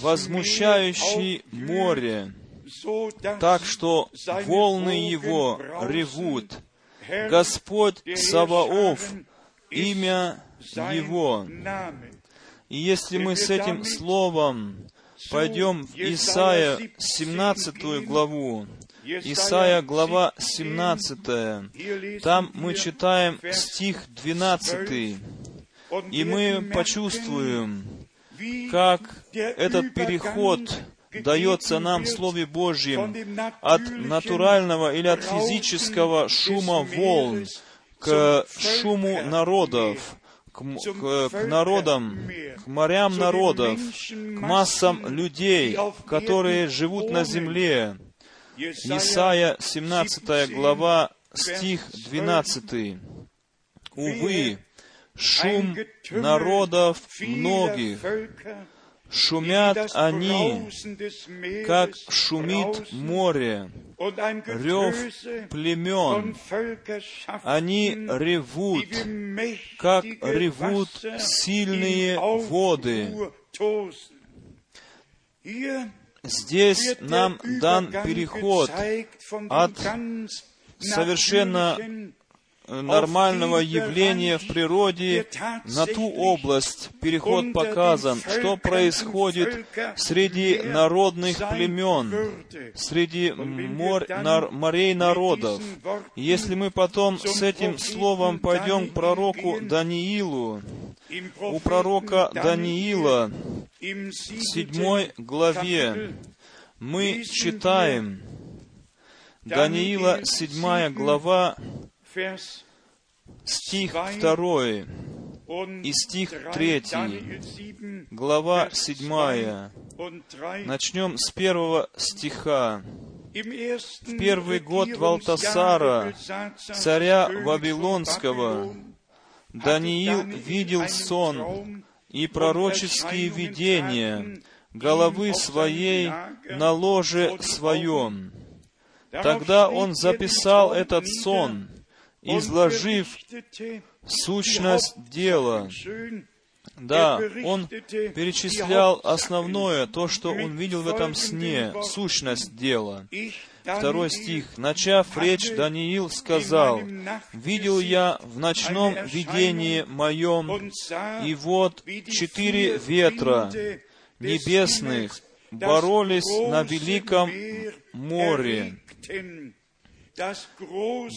возмущающий море, так что волны его ревут. Господь Саваоф, имя Его. И если мы с этим словом пойдем в Исаия 17 главу, Исаия глава 17, там мы читаем стих 12, и мы почувствуем, как этот переход дается нам в Слове Божьем от натурального или от физического шума волн к шуму народов, к, к, к народам, к морям народов, к массам людей, которые живут на земле. Исайя 17 глава, стих 12. Увы, шум народов многих, шумят они, как шумит море, рев племен. Они ревут, как ревут сильные воды. Здесь нам дан переход от совершенно нормального явления в природе на ту область. Переход показан, что происходит среди народных племен, среди мор, нар, морей народов. Если мы потом с этим словом пойдем к пророку Даниилу, у пророка Даниила седьмой главе мы читаем Даниила, седьмая глава, стих 2 и стих 3, глава 7. Начнем с первого стиха. В первый год Валтасара, царя Вавилонского, Даниил видел сон и пророческие видения головы своей на ложе своем. Тогда он записал этот сон, изложив сущность дела. Да, он перечислял основное, то, что он видел в этом сне, сущность дела. Второй стих. Начав речь, Даниил сказал, «Видел я в ночном видении моем, и вот четыре ветра небесных боролись на великом море,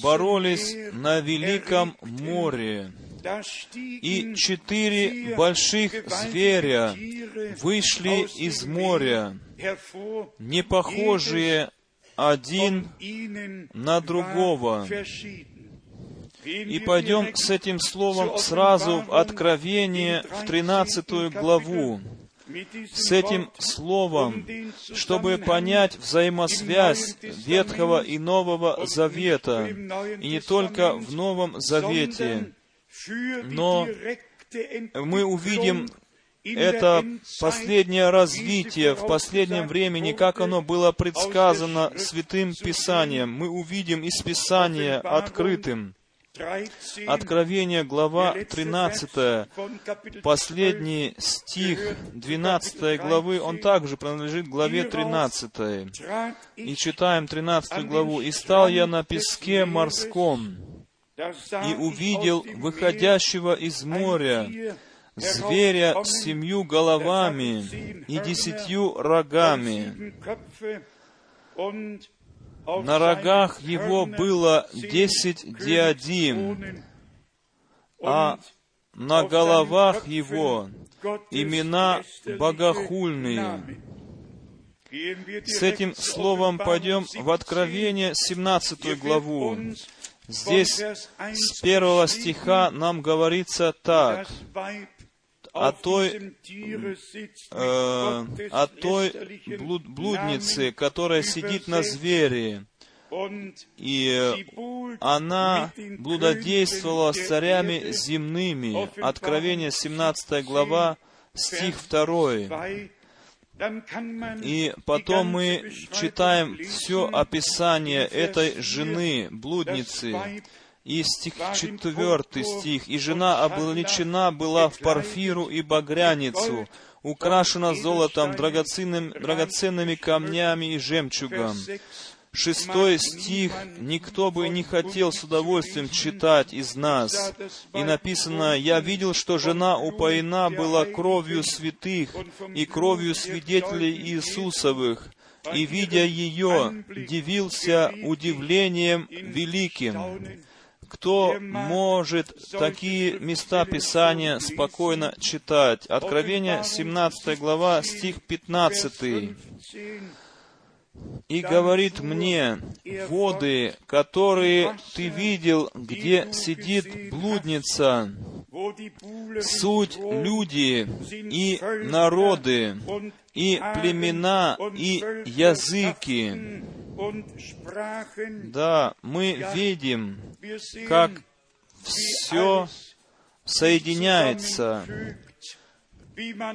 боролись на великом море, и четыре больших зверя вышли из моря, не похожие один на другого. И пойдем с этим словом сразу в Откровение, в 13 главу с этим словом, чтобы понять взаимосвязь Ветхого и Нового Завета, и не только в Новом Завете, но мы увидим это последнее развитие в последнем времени, как оно было предсказано Святым Писанием. Мы увидим из Писания открытым. Откровение, глава 13, последний стих 12 главы, он также принадлежит главе 13. И читаем 13 главу. «И стал я на песке морском, и увидел выходящего из моря зверя с семью головами и десятью рогами, на рогах его было десять диадим, а на головах его имена богохульные. С этим словом пойдем в Откровение 17 главу. Здесь с первого стиха нам говорится так о той, э, о той блуд, блуднице, которая сидит на звере, и она блудодействовала с царями земными. Откровение 17 глава, стих 2. И потом мы читаем все описание этой жены, блудницы, и стих, четвертый стих. «И жена облачена была в парфиру и багряницу, украшена золотом, драгоценным, драгоценными камнями и жемчугом». Шестой стих никто бы не хотел с удовольствием читать из нас. И написано, «Я видел, что жена упоена была кровью святых и кровью свидетелей Иисусовых, и, видя ее, дивился удивлением великим». Кто может такие места Писания спокойно читать? Откровение, 17 глава, стих 15 и говорит мне, воды, которые ты видел, где сидит блудница, суть люди и народы, и племена, и языки. Да, мы видим, как все соединяется,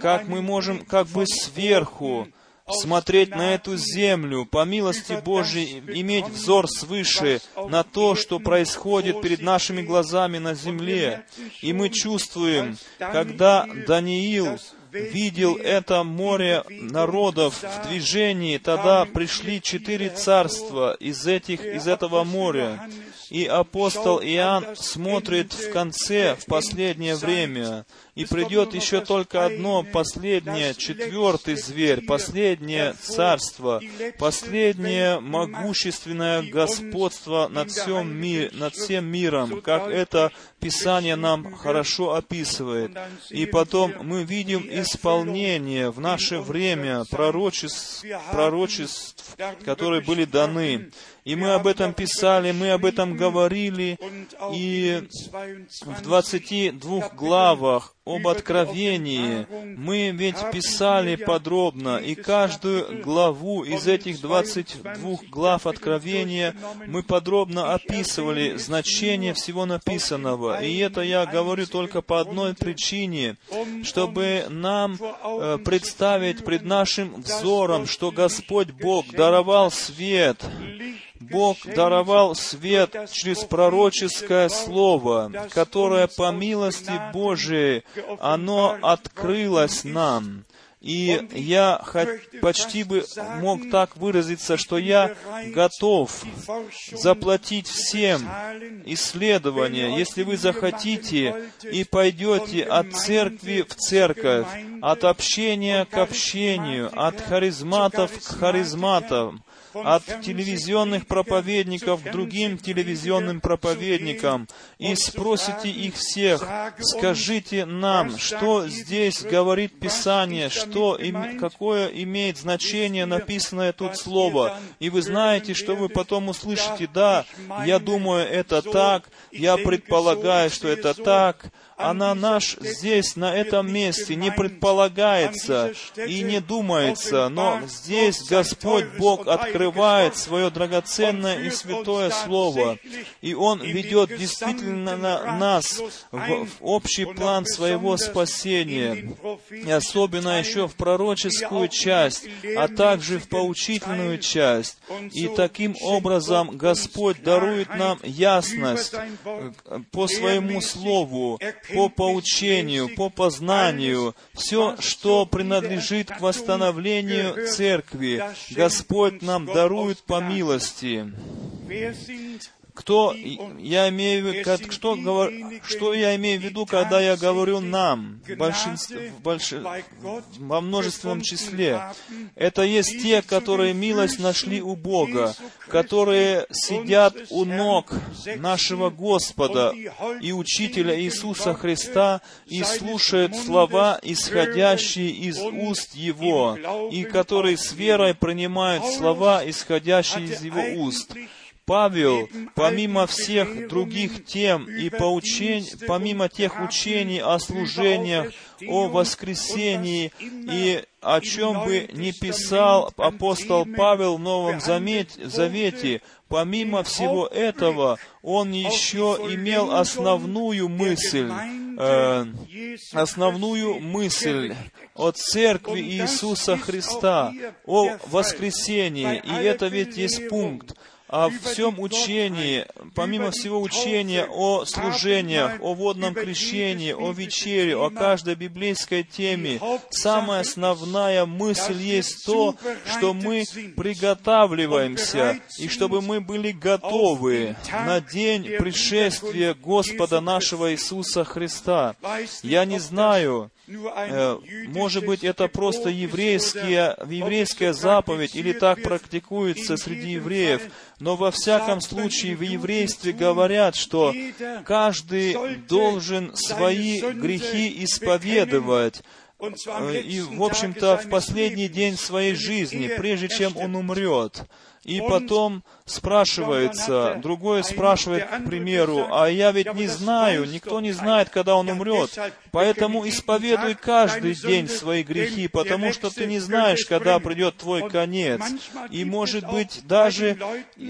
как мы можем как бы сверху смотреть на эту землю, по милости Божьей иметь взор свыше на то, что происходит перед нашими глазами на земле. И мы чувствуем, когда Даниил видел это море народов в движении, тогда пришли четыре царства из, этих, из этого моря. И апостол Иоанн смотрит в конце, в последнее время, и придет еще только одно последнее, четвертый зверь, последнее царство, последнее могущественное господство над всем, мир, над всем миром, как это Писание нам хорошо описывает. И потом мы видим исполнение в наше время пророчеств, пророчеств которые были даны. И мы об этом писали, мы об этом говорили, и в 22 главах об откровении мы ведь писали подробно, и каждую главу из этих 22 глав откровения мы подробно описывали значение всего написанного. И это я говорю только по одной причине, чтобы нам э, представить пред нашим взором, что Господь Бог даровал свет, Бог даровал свет через пророческое слово, которое по милости Божией, оно открылось нам. И я почти бы мог так выразиться, что я готов заплатить всем исследования, если вы захотите и пойдете от церкви в церковь, от общения к общению, от харизматов к харизматам, от телевизионных проповедников к другим телевизионным проповедникам и спросите их всех, скажите нам, что здесь говорит Писание, что, им, какое имеет значение написанное тут слово. И вы знаете, что вы потом услышите, да, я думаю, это так, я предполагаю, что это так, она наш здесь, на этом месте, не предполагается и не думается, но здесь Господь Бог открывает свое драгоценное и святое Слово, и Он ведет действительно на нас в, в общий план своего спасения, и особенно еще в пророческую часть, а также в поучительную часть. И таким образом Господь дарует нам ясность по своему Слову, по поучению, по познанию, все, что принадлежит к восстановлению церкви, Господь нам дарует по милости кто я имею, что, что я имею в виду, когда я говорю нам, в большинстве, в больш... во множественном числе? Это есть те, которые милость нашли у Бога, которые сидят у ног нашего Господа и Учителя Иисуса Христа и слушают слова, исходящие из уст Его, и которые с верой принимают слова, исходящие из Его уст. Павел, помимо всех других тем и поучень, помимо тех учений о служениях, о воскресении и о чем бы ни писал апостол Павел в Новом Завете, помимо всего этого, он еще имел основную мысль, э, основную мысль о Церкви Иисуса Христа, о воскресении. И это ведь есть пункт, о всем учении, помимо всего учения о служениях, о водном крещении, о вечере, о каждой библейской теме, самая основная мысль есть то, что мы приготавливаемся, и чтобы мы были готовы на день пришествия Господа нашего Иисуса Христа. Я не знаю, Э, может быть, это просто еврейские, еврейская заповедь, или так практикуется среди евреев, но во всяком случае в еврействе говорят, что каждый должен свои грехи исповедовать, э, и, в общем-то, в последний день своей жизни, прежде чем он умрет. И потом спрашивается, другой спрашивает, к примеру, а я ведь не знаю, никто не знает, когда он умрет, поэтому исповедуй каждый день свои грехи, потому что ты не знаешь, когда придет твой конец. И, может быть, даже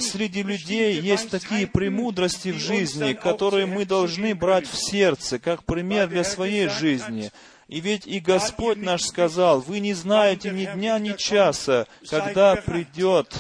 среди людей есть такие премудрости в жизни, которые мы должны брать в сердце, как пример для своей жизни. И ведь и Господь наш сказал, вы не знаете ни дня, ни часа, когда придет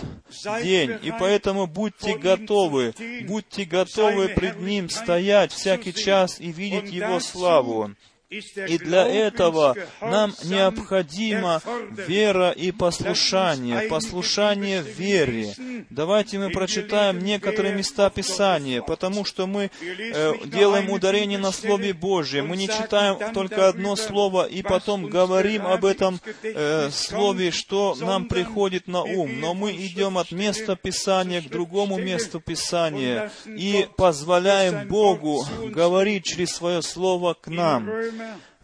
день. И поэтому будьте готовы, будьте готовы пред Ним стоять всякий час и видеть Его славу. И для этого нам необходима вера и послушание, послушание вере. Давайте мы прочитаем некоторые места Писания, потому что мы э, делаем ударение на Слове Божьем. Мы не читаем только одно слово и потом говорим об этом э, слове, что нам приходит на ум. Но мы идем от места Писания к другому месту Писания и позволяем Богу говорить через свое слово к нам.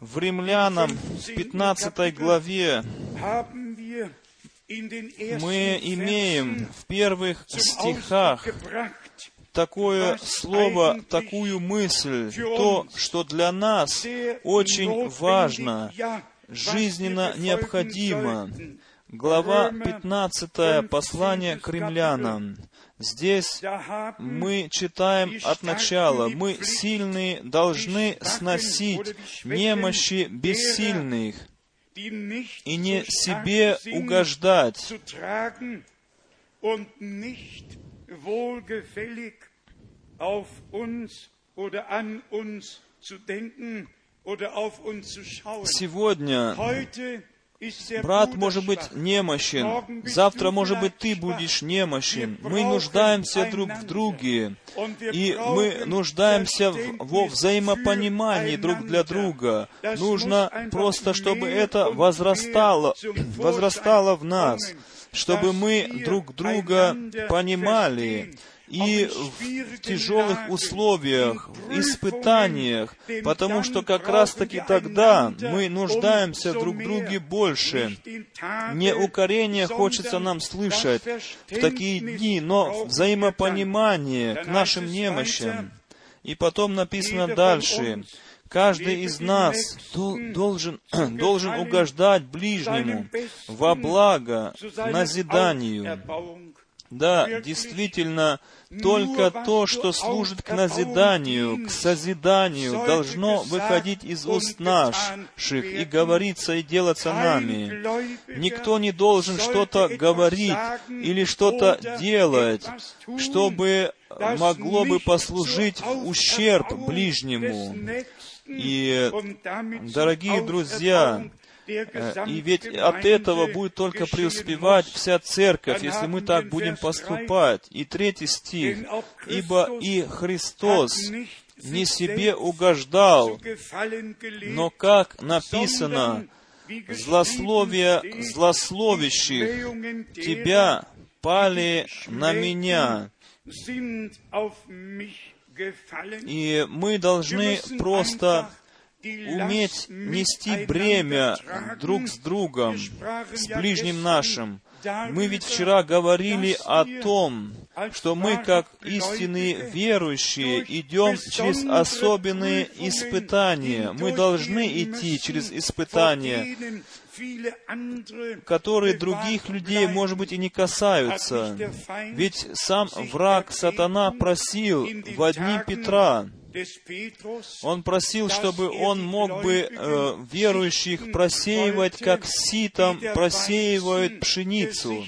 В Римлянам, в 15 главе, мы имеем в первых стихах такое слово, такую мысль, то, что для нас очень важно, жизненно необходимо. Глава 15, послание к римлянам. Здесь мы читаем от начала. Мы, сильные, должны сносить немощи бессильных и не себе угождать, Сегодня Брат может быть немощен, завтра, может быть, ты будешь немощен. Мы нуждаемся друг в друге, и мы нуждаемся в, во взаимопонимании друг для друга. Нужно просто, чтобы это возрастало, возрастало в нас, чтобы мы друг друга понимали, и в тяжелых условиях, в испытаниях, потому что как раз-таки тогда мы нуждаемся друг в друге больше. Не укорение хочется нам слышать в такие дни, но взаимопонимание к нашим немощам. И потом написано дальше, каждый из нас должен, должен угождать ближнему во благо назиданию. Да, действительно, только то, что служит к назиданию, к созиданию, должно выходить из уст наших и говориться и делаться нами. Никто не должен что-то говорить или что-то делать, чтобы могло бы послужить в ущерб ближнему. И, дорогие друзья, и ведь от этого будет только преуспевать вся церковь, если мы так будем поступать. И третий стих. «Ибо и Христос не себе угождал, но, как написано, злословие злословящих тебя пали на меня». И мы должны просто уметь нести бремя друг с другом, с ближним нашим. Мы ведь вчера говорили о том, что мы, как истинные верующие, идем через особенные испытания. Мы должны идти через испытания, которые других людей, может быть, и не касаются. Ведь сам враг сатана просил в дни Петра, он просил, чтобы он мог бы э, верующих просеивать, как ситом просеивают пшеницу.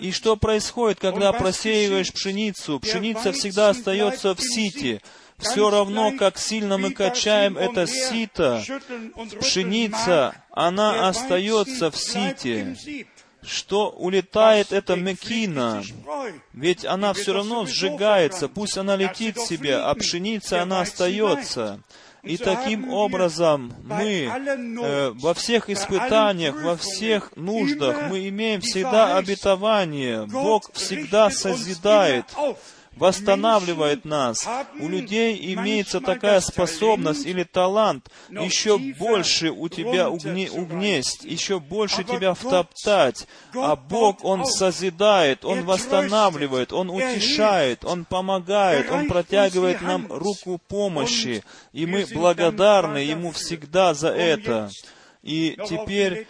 И что происходит, когда просеиваешь пшеницу? Пшеница всегда остается в сите. Все равно, как сильно мы качаем это сито, пшеница, она остается в сите что улетает эта мекина, ведь она все равно сжигается, пусть она летит себе, а пшеница, она остается. И таким образом мы э, во всех испытаниях, во всех нуждах, мы имеем всегда обетование. Бог всегда созидает восстанавливает нас. У людей имеется такая способность или талант еще больше у тебя угне, угнесть, еще больше тебя втоптать. А Бог, Он созидает, Он восстанавливает, Он утешает, Он помогает, Он протягивает нам руку помощи. И мы благодарны Ему всегда за это. И теперь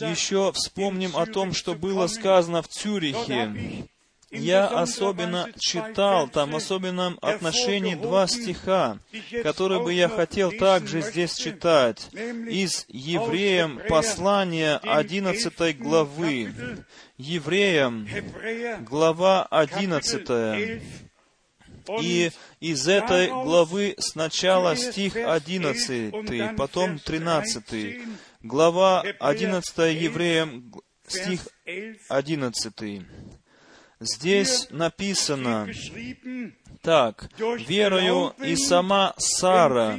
еще вспомним о том, что было сказано в Цюрихе я особенно читал там, в особенном отношении два стиха, которые бы я хотел также здесь читать, из Евреям послания 11 главы. Евреям, глава 11. И из этой главы сначала стих 11, потом 13. Глава 11 Евреям, стих 11. Здесь написано так, «Верою и сама Сара,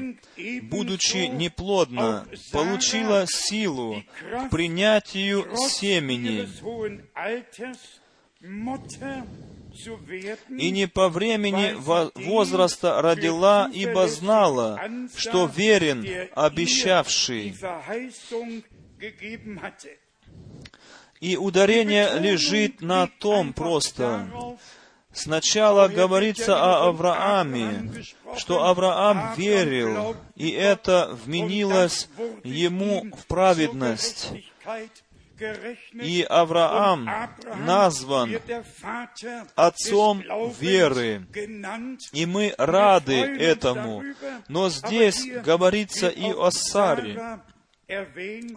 будучи неплодна, получила силу к принятию семени, и не по времени возраста родила, ибо знала, что верен обещавший. И ударение лежит на том просто. Сначала говорится о Аврааме, что Авраам верил, и это вменилось ему в праведность. И Авраам назван отцом веры, и мы рады этому. Но здесь говорится и о Саре,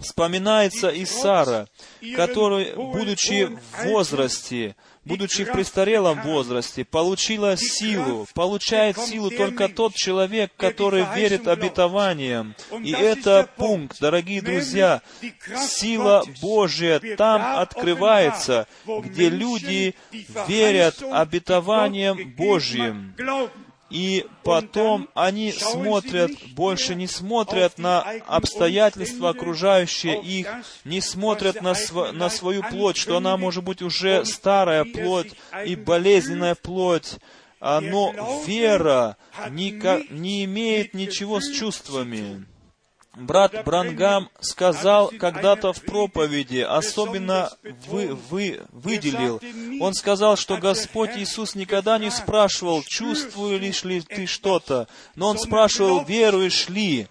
вспоминается и Сара, которая, будучи в возрасте, будучи в престарелом возрасте, получила силу. Получает силу только тот человек, который верит обетованиям. И это пункт, дорогие друзья, сила Божья там открывается, где люди верят обетованиям Божьим. И потом они смотрят, больше не смотрят на обстоятельства окружающие их, не смотрят на, св- на свою плоть, что она может быть уже старая плоть и болезненная плоть, но вера не, не имеет ничего с чувствами. Брат Брангам сказал когда-то в проповеди, особенно вы, вы, выделил, он сказал, что Господь Иисус никогда не спрашивал, чувствуешь ли ты что-то, но Он спрашивал, веруешь ли.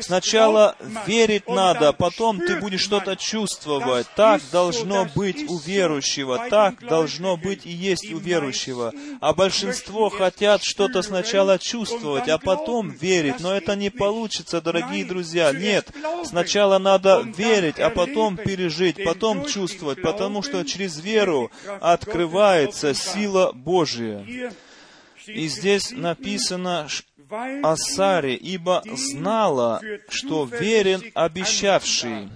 Сначала верить надо, потом ты будешь что-то чувствовать. Так должно быть у верующего, так должно быть и есть у верующего. А большинство хотят что-то сначала чувствовать, а потом верить, но это не получится, дорогие друзья нет. Сначала надо верить, а потом пережить, потом чувствовать, потому что через веру открывается сила Божия. И здесь написано о Саре, ибо знала, что верен обещавший.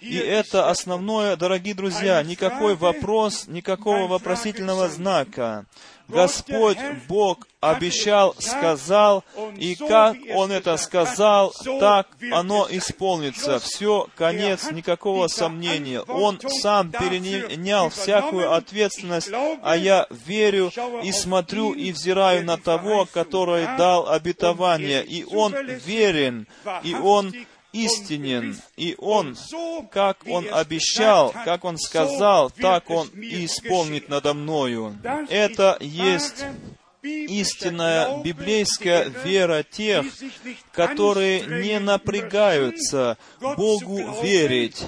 И это основное, дорогие друзья, никакой вопрос, никакого вопросительного знака. Господь Бог обещал, сказал, и как Он это сказал, так оно исполнится. Все, конец, никакого сомнения. Он сам перенял всякую ответственность, а я верю и смотрю и взираю на того, который дал обетование. И Он верен, и Он истинен, и Он, как Он обещал, как Он сказал, так Он и исполнит надо мною. Это есть истинная библейская вера тех, которые не напрягаются Богу верить,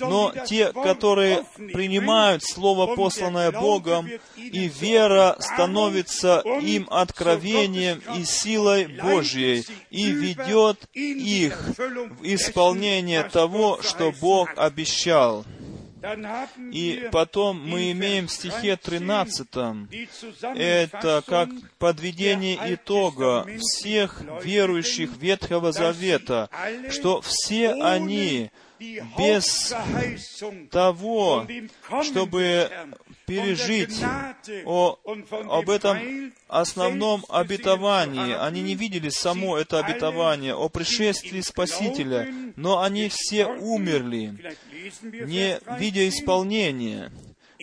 но те, которые принимают Слово, посланное Богом, и вера становится им откровением и силой Божьей, и ведет их в исполнение того, что Бог обещал. И потом мы имеем в стихе 13, это как подведение итога всех верующих Ветхого Завета, что все они без того, чтобы пережить о, об этом основном обетовании. Они не видели само это обетование о пришествии Спасителя, но они все умерли, не видя исполнения.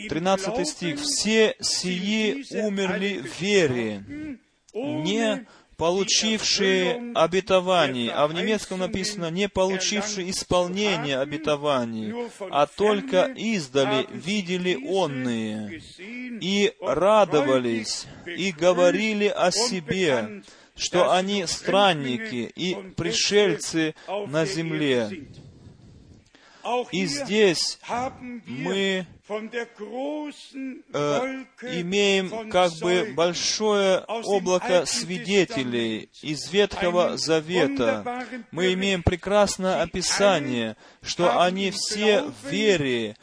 13 стих. «Все сии умерли в вере, не получившие обетований, а в немецком написано не получившие исполнение обетований, а только издали видели онные, и радовались, и говорили о себе, что они странники и пришельцы на земле. И здесь мы имеем как бы большое облако свидетелей из Ветхого Завета. Мы имеем прекрасное описание, что они все в вере,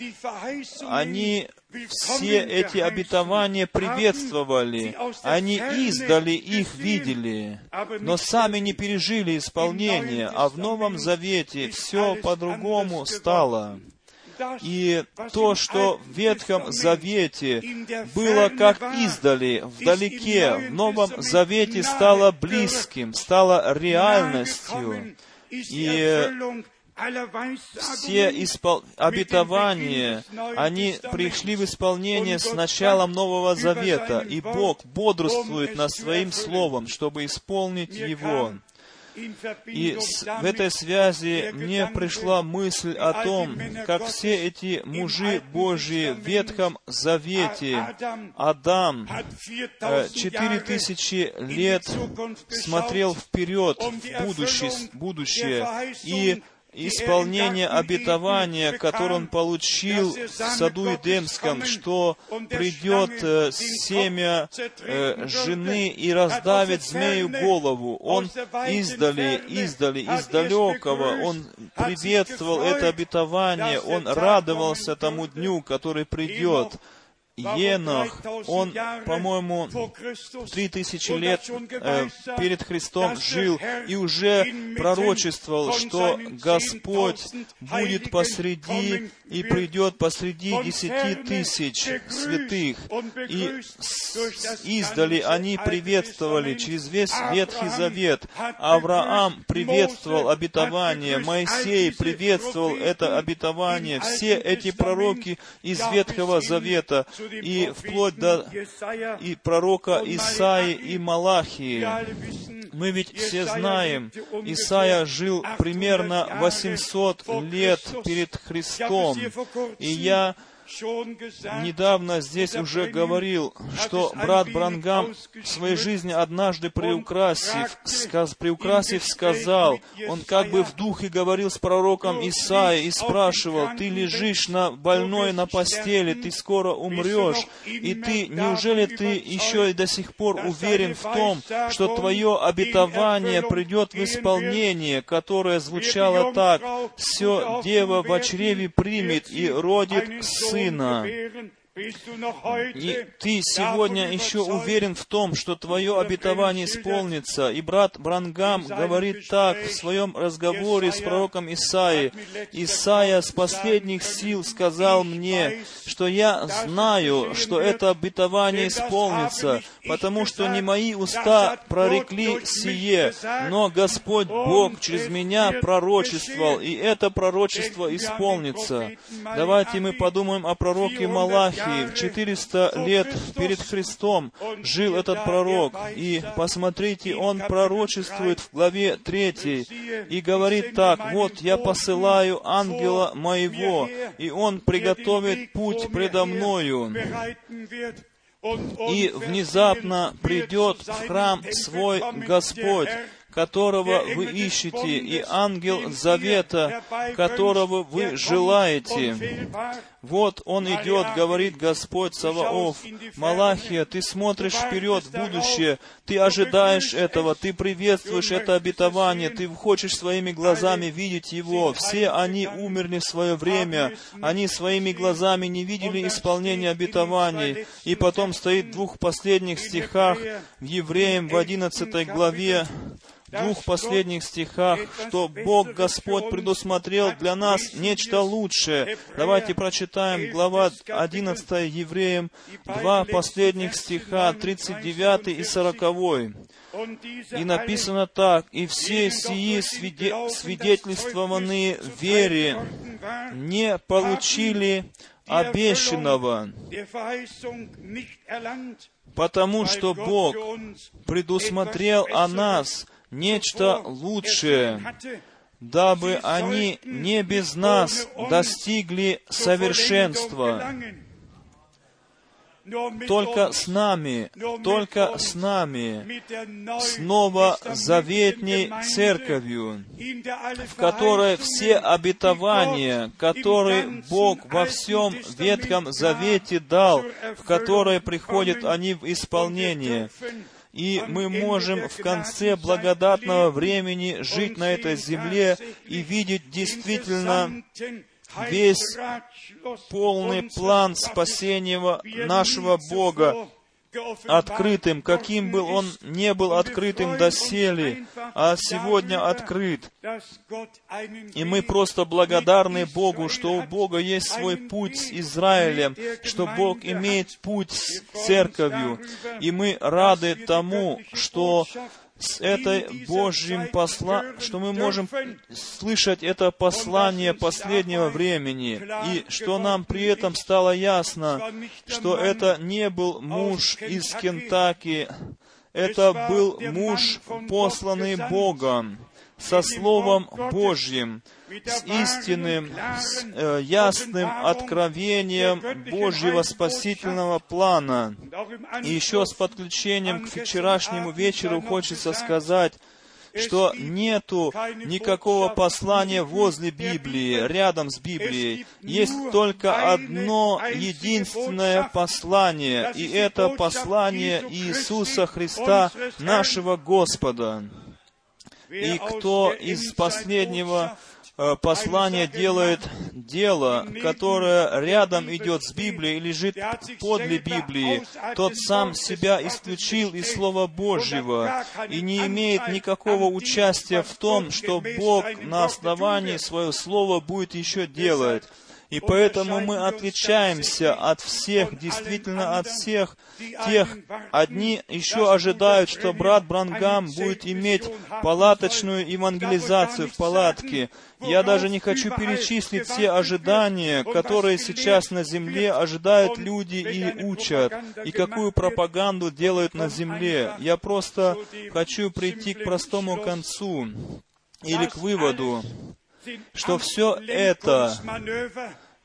они все эти обетования приветствовали, они издали их видели, но сами не пережили исполнение, а в Новом Завете все по-другому стало. И то, что в Ветхом Завете было как издали, вдалеке, в Новом Завете стало близким, стало реальностью. И все испол... обетования, они пришли в исполнение с началом Нового Завета, и Бог бодрствует над Своим Словом, чтобы исполнить его. И в этой связи мне пришла мысль о том, как все эти мужи Божьи в Ветхом Завете, Адам, э, четыре тысячи лет смотрел вперед, в будущее, будущее и исполнение обетования, которое он получил в саду Эдемском, что придет э, семя э, жены и раздавит змею голову. Он издали, издали, издалекого, он приветствовал это обетование, он радовался тому дню, который придет. Енох, он, по-моему, три тысячи лет э, перед Христом жил и уже пророчествовал, что Господь будет посреди и придет посреди десяти тысяч святых. И издали они приветствовали через весь Ветхий Завет. Авраам приветствовал обетование, Моисей приветствовал это обетование, все эти пророки из Ветхого Завета и вплоть до и пророка Исаи и Малахии. Мы ведь все знаем, Исаия жил примерно 800 лет перед Христом. И я недавно здесь уже говорил, что брат Брангам в своей жизни однажды приукрасив, сказ, приукрасив сказал, он как бы в духе говорил с пророком Исаией и спрашивал, ты лежишь на больной на постели, ты скоро умрешь, и ты, неужели ты еще и до сих пор уверен в том, что твое обетование придет в исполнение, которое звучало так, все дева в чреве примет и родит сына. Сына. И ты сегодня еще уверен в том, что твое обетование исполнится. И брат Брангам говорит так в своем разговоре с пророком Исаи. Исаия с последних сил сказал мне, что я знаю, что это обетование исполнится, потому что не мои уста прорекли сие, но Господь Бог через меня пророчествовал, и это пророчество исполнится. Давайте мы подумаем о пророке Малахии, в 400 лет перед Христом жил этот пророк. И посмотрите, он пророчествует в главе 3 и говорит так, «Вот я посылаю ангела моего, и он приготовит путь предо мною» и внезапно придет в храм свой Господь, которого вы ищете, и ангел завета, которого вы желаете. Вот он идет, говорит Господь Саваоф. Малахия, ты смотришь вперед в будущее, ты ожидаешь этого, ты приветствуешь это обетование, ты хочешь своими глазами видеть его. Все они умерли в свое время, они своими глазами не видели исполнения обетований. И потом стоит в двух последних стихах в Евреям в одиннадцатой главе, двух последних стихах, что Бог Господь предусмотрел для нас нечто лучшее. Давайте прочитаем глава 11 Евреям, два последних стиха, 39 и 40. И написано так, «И все сии свиде- свидетельствованные вере не получили обещанного, потому что Бог предусмотрел о нас нечто лучшее, дабы они не без нас достигли совершенства. Только с нами, только с нами, снова заветней церковью, в которой все обетования, которые Бог во всем Ветхом Завете дал, в которой приходят они в исполнение, и мы можем в конце благодатного времени жить на этой земле и видеть действительно весь полный план спасения нашего Бога открытым, каким был он не был открытым доселе, а сегодня открыт. И мы просто благодарны Богу, что у Бога есть свой путь с Израилем, что Бог имеет путь с церковью. И мы рады тому, что с этой Божьим посла, что мы можем слышать это послание последнего времени, и что нам при этом стало ясно, что это не был муж из Кентаки, это был муж, посланный Богом, со Словом Божьим, с истинным, с э, ясным откровением Божьего спасительного плана. И еще с подключением к вчерашнему вечеру хочется сказать, что нету никакого послания возле Библии, рядом с Библией. Есть только одно единственное послание, и это послание Иисуса Христа, нашего Господа. И кто из последнего послание делает дело, которое рядом идет с Библией лежит подле Библии, тот сам себя исключил из Слова Божьего и не имеет никакого участия в том, что Бог на основании своего Слова будет еще делать. И поэтому мы отличаемся от всех, действительно от всех. тех. Одни еще ожидают, что брат Брангам будет иметь палаточную евангелизацию в палатке. Я даже не хочу перечислить все ожидания, которые сейчас на земле ожидают люди и учат, и какую пропаганду делают на земле. Я просто хочу прийти к простому концу или к выводу, что все это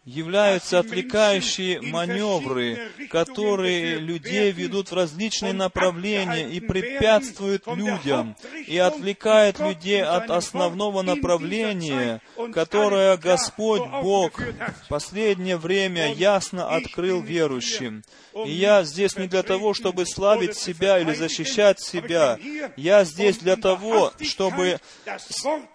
являются отвлекающие маневры, которые людей ведут в различные направления и препятствуют людям, и отвлекают людей от основного направления, которое Господь Бог в последнее время ясно открыл верующим. И я здесь не для того, чтобы славить себя или защищать себя. Я здесь для того, чтобы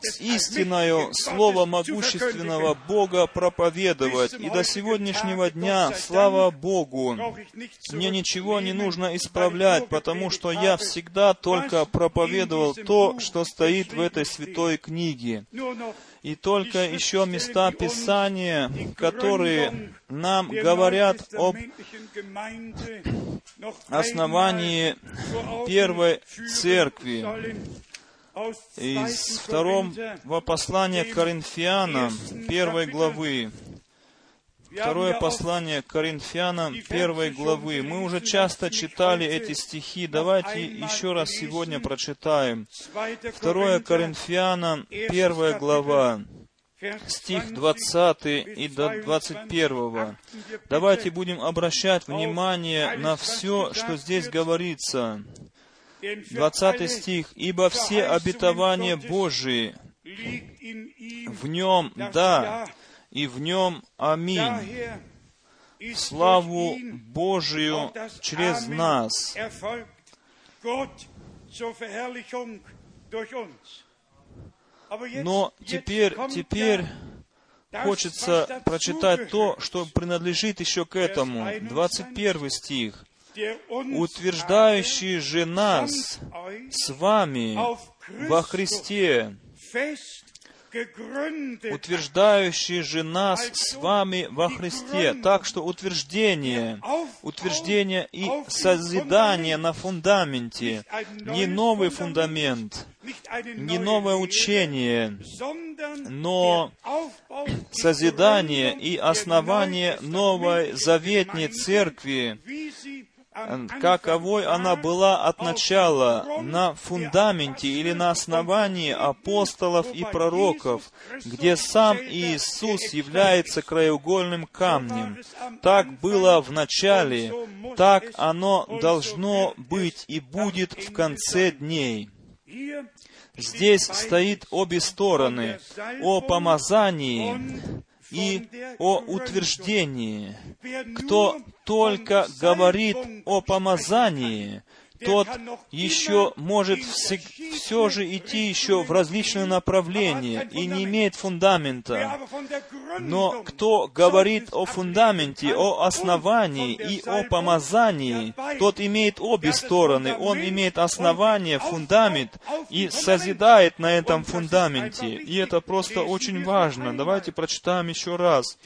с истиною Слова могущественного Бога проповедовать, исправить. И до сегодняшнего дня, слава Богу, мне ничего не нужно исправлять, потому что я всегда только проповедовал то, что стоит в этой святой книге. И только еще места Писания, которые нам говорят об основании первой церкви. Из второго послания Коринфянам, первой главы, Второе послание Коринфянам, первой главы. Мы уже часто читали эти стихи. Давайте еще раз сегодня прочитаем. Второе Коринфянам, первая глава, стих 20 и до 21. Давайте будем обращать внимание на все, что здесь говорится. 20 стих. «Ибо все обетования Божии в нем «да», и в нем «Аминь». Славу Божию через нас. Но теперь, теперь хочется прочитать то, что принадлежит еще к этому. 21 стих. «Утверждающий же нас с вами во Христе, утверждающий же нас с вами во Христе. Так что утверждение, утверждение и созидание на фундаменте, не новый фундамент, не новое учение, но созидание и основание новой заветней церкви, каковой она была от начала, на фундаменте или на основании апостолов и пророков, где сам Иисус является краеугольным камнем. Так было в начале, так оно должно быть и будет в конце дней. Здесь стоит обе стороны. о помазании и о утверждении. Кто только говорит о помазании, тот еще может все же идти еще в различные направления и не имеет фундамента. Но кто говорит о фундаменте, о основании и о помазании, тот имеет обе стороны. Он имеет основание, фундамент и созидает на этом фундаменте. И это просто очень важно. Давайте прочитаем еще раз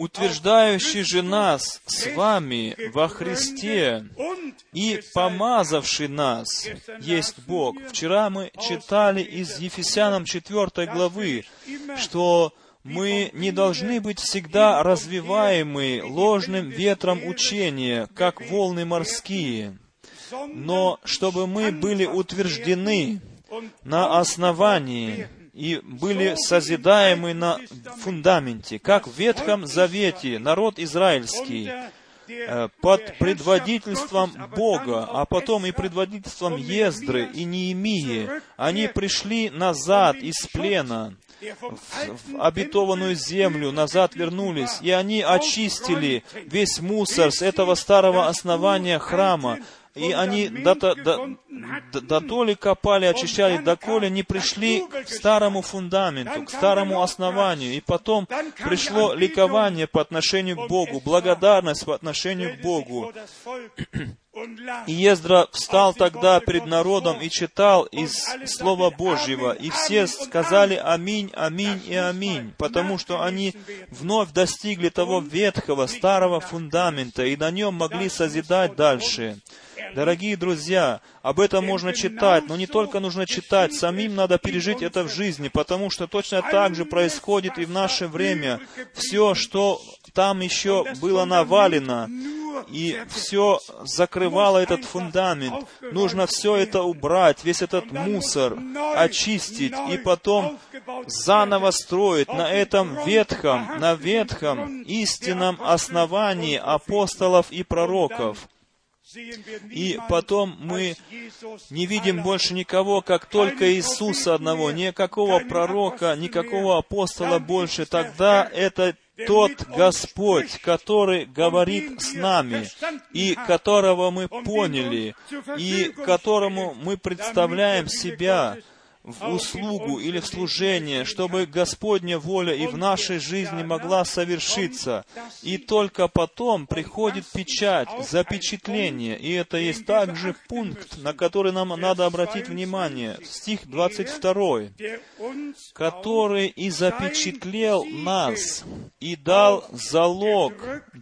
утверждающий же нас с вами во Христе и помазавший нас, есть Бог. Вчера мы читали из Ефесянам 4 главы, что мы не должны быть всегда развиваемы ложным ветром учения, как волны морские, но чтобы мы были утверждены на основании и были созидаемы на фундаменте, как в Ветхом Завете народ израильский э, под предводительством Бога, а потом и предводительством Ездры и Неемии, они пришли назад из плена, в обетованную землю, назад вернулись, и они очистили весь мусор с этого старого основания храма, и они до, до, до, до копали, очищали, доколе не пришли к старому фундаменту, к старому основанию. И потом пришло ликование по отношению к Богу, благодарность по отношению к Богу. И Ездра встал тогда перед народом и читал из Слова Божьего, и все сказали «Аминь, аминь и аминь», потому что они вновь достигли того ветхого, старого фундамента, и на нем могли созидать дальше. Дорогие друзья, об этом можно читать, но не только нужно читать, самим надо пережить это в жизни, потому что точно так же происходит и в наше время. Все, что там еще было навалено, и все закрывало этот фундамент. Нужно все это убрать, весь этот мусор, очистить, и потом заново строить на этом ветхом, на ветхом истинном основании апостолов и пророков. И потом мы не видим больше никого, как только Иисуса одного, никакого пророка, никакого апостола больше. Тогда это тот Господь, который говорит с нами, и которого мы поняли, и которому мы представляем себя в услугу или в служение, чтобы Господня воля и в нашей жизни могла совершиться. И только потом приходит печать, запечатление. И это есть также пункт, на который нам надо обратить внимание. Стих 22, который и запечатлел нас, и дал залог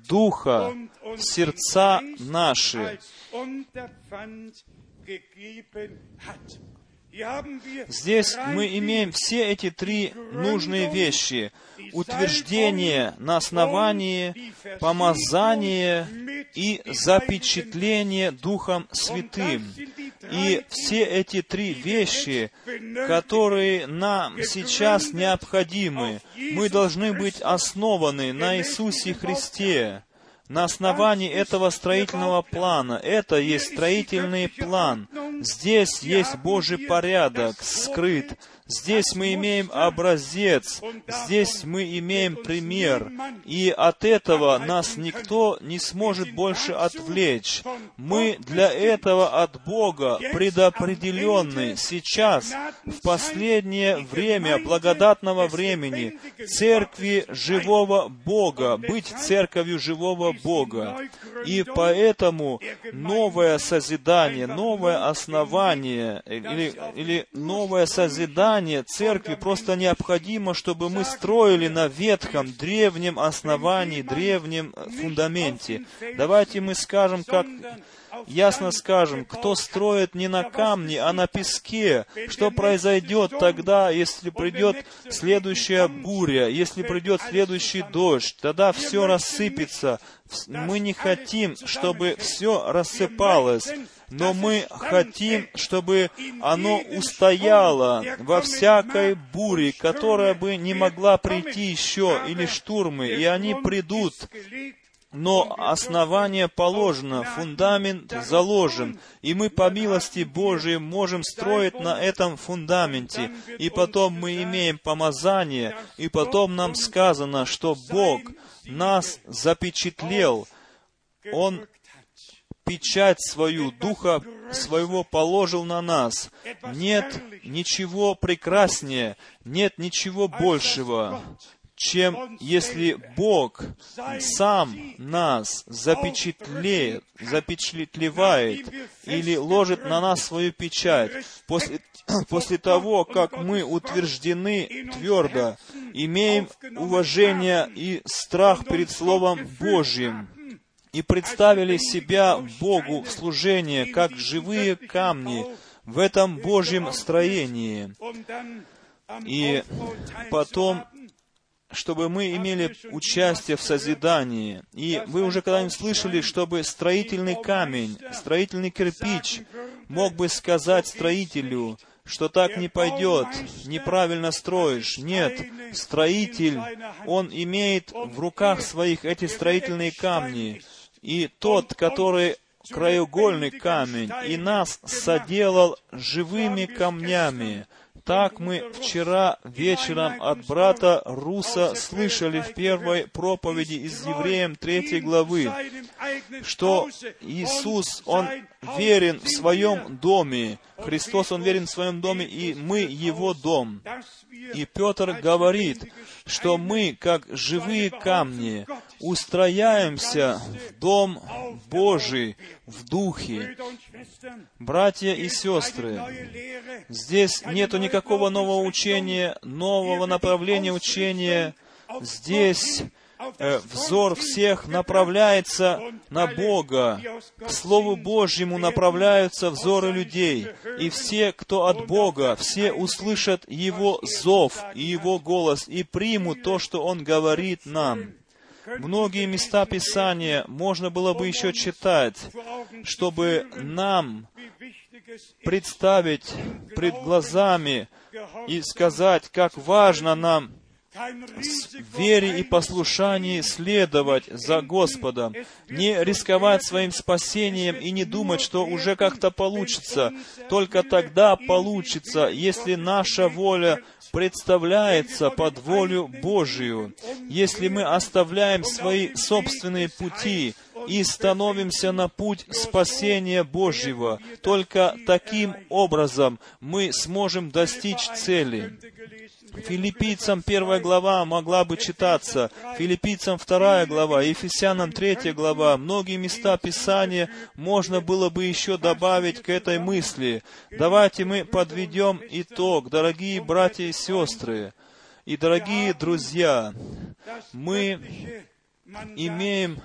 Духа в сердца наши. Здесь мы имеем все эти три нужные вещи. Утверждение на основании, помазание и запечатление Духом Святым. И все эти три вещи, которые нам сейчас необходимы, мы должны быть основаны на Иисусе Христе на основании этого строительного плана. Это есть строительный план. Здесь есть Божий порядок скрыт. Здесь мы имеем образец, здесь мы имеем пример, и от этого нас никто не сможет больше отвлечь. Мы для этого от Бога предопределенны сейчас, в последнее время благодатного времени, церкви живого Бога, быть церковью живого Бога. И поэтому новое созидание, новое основание или, или новое созидание создание церкви просто необходимо, чтобы мы строили на ветхом, древнем основании, древнем фундаменте. Давайте мы скажем, как ясно скажем, кто строит не на камне, а на песке, что произойдет тогда, если придет следующая буря, если придет следующий дождь, тогда все рассыпется. Мы не хотим, чтобы все рассыпалось но мы хотим, чтобы оно устояло во всякой буре, которая бы не могла прийти еще, или штурмы, и они придут. Но основание положено, фундамент заложен, и мы по милости Божией можем строить на этом фундаменте. И потом мы имеем помазание, и потом нам сказано, что Бог нас запечатлел, Он печать свою, Духа своего положил на нас. Нет ничего прекраснее, нет ничего большего, чем если Бог сам нас запечатлеет, запечатлевает или ложит на нас свою печать. После, после того, как мы утверждены твердо, имеем уважение и страх перед Словом Божьим, и представили себя Богу в служение, как живые камни в этом Божьем строении. И потом чтобы мы имели участие в созидании. И вы уже когда-нибудь слышали, чтобы строительный камень, строительный кирпич мог бы сказать строителю, что так не пойдет, неправильно строишь. Нет, строитель, он имеет в руках своих эти строительные камни, и тот, который краеугольный камень, и нас соделал живыми камнями, так мы вчера вечером от брата Руса слышали в первой проповеди из Евреям 3 главы, что Иисус, Он верен в своем доме, Христос, Он верен в своем доме, и мы Его дом. И Петр говорит, что мы, как живые камни, устрояемся в Дом Божий в Духе. Братья и сестры, здесь нету никакого нового учения, нового направления учения. Здесь взор всех направляется на Бога. К Слову Божьему направляются взоры людей. И все, кто от Бога, все услышат Его зов и Его голос и примут то, что Он говорит нам. Многие места Писания можно было бы еще читать, чтобы нам представить пред глазами и сказать, как важно нам в вере и послушании следовать за Господом, не рисковать своим спасением и не думать, что уже как-то получится. Только тогда получится, если наша воля представляется под волю Божию. Если мы оставляем свои собственные пути и становимся на путь спасения Божьего. Только таким образом мы сможем достичь цели. Филиппийцам первая глава могла бы читаться, Филиппийцам вторая глава, Ефесянам третья глава. Многие места Писания можно было бы еще добавить к этой мысли. Давайте мы подведем итог, дорогие братья и сестры, и дорогие друзья. Мы имеем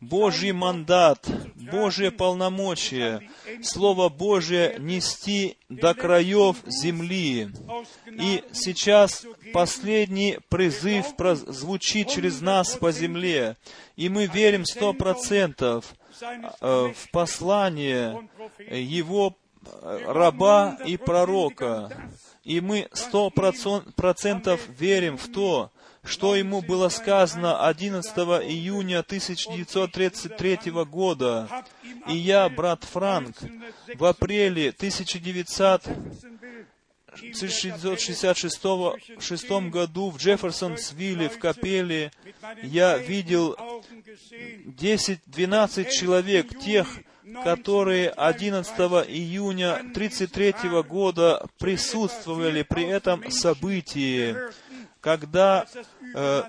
Божий мандат, Божье полномочие, Слово Божие нести до краев земли. И сейчас последний призыв звучит через нас по земле. И мы верим сто процентов э, в послание Его э, раба и пророка. И мы сто процентов верим в то, что ему было сказано 11 июня 1933 года. И я, брат Франк, в апреле 1966 году в Джефферсонсвилле, в Капеле, я видел 10-12 человек, тех, которые 11 июня 1933 года присутствовали при этом событии когда э,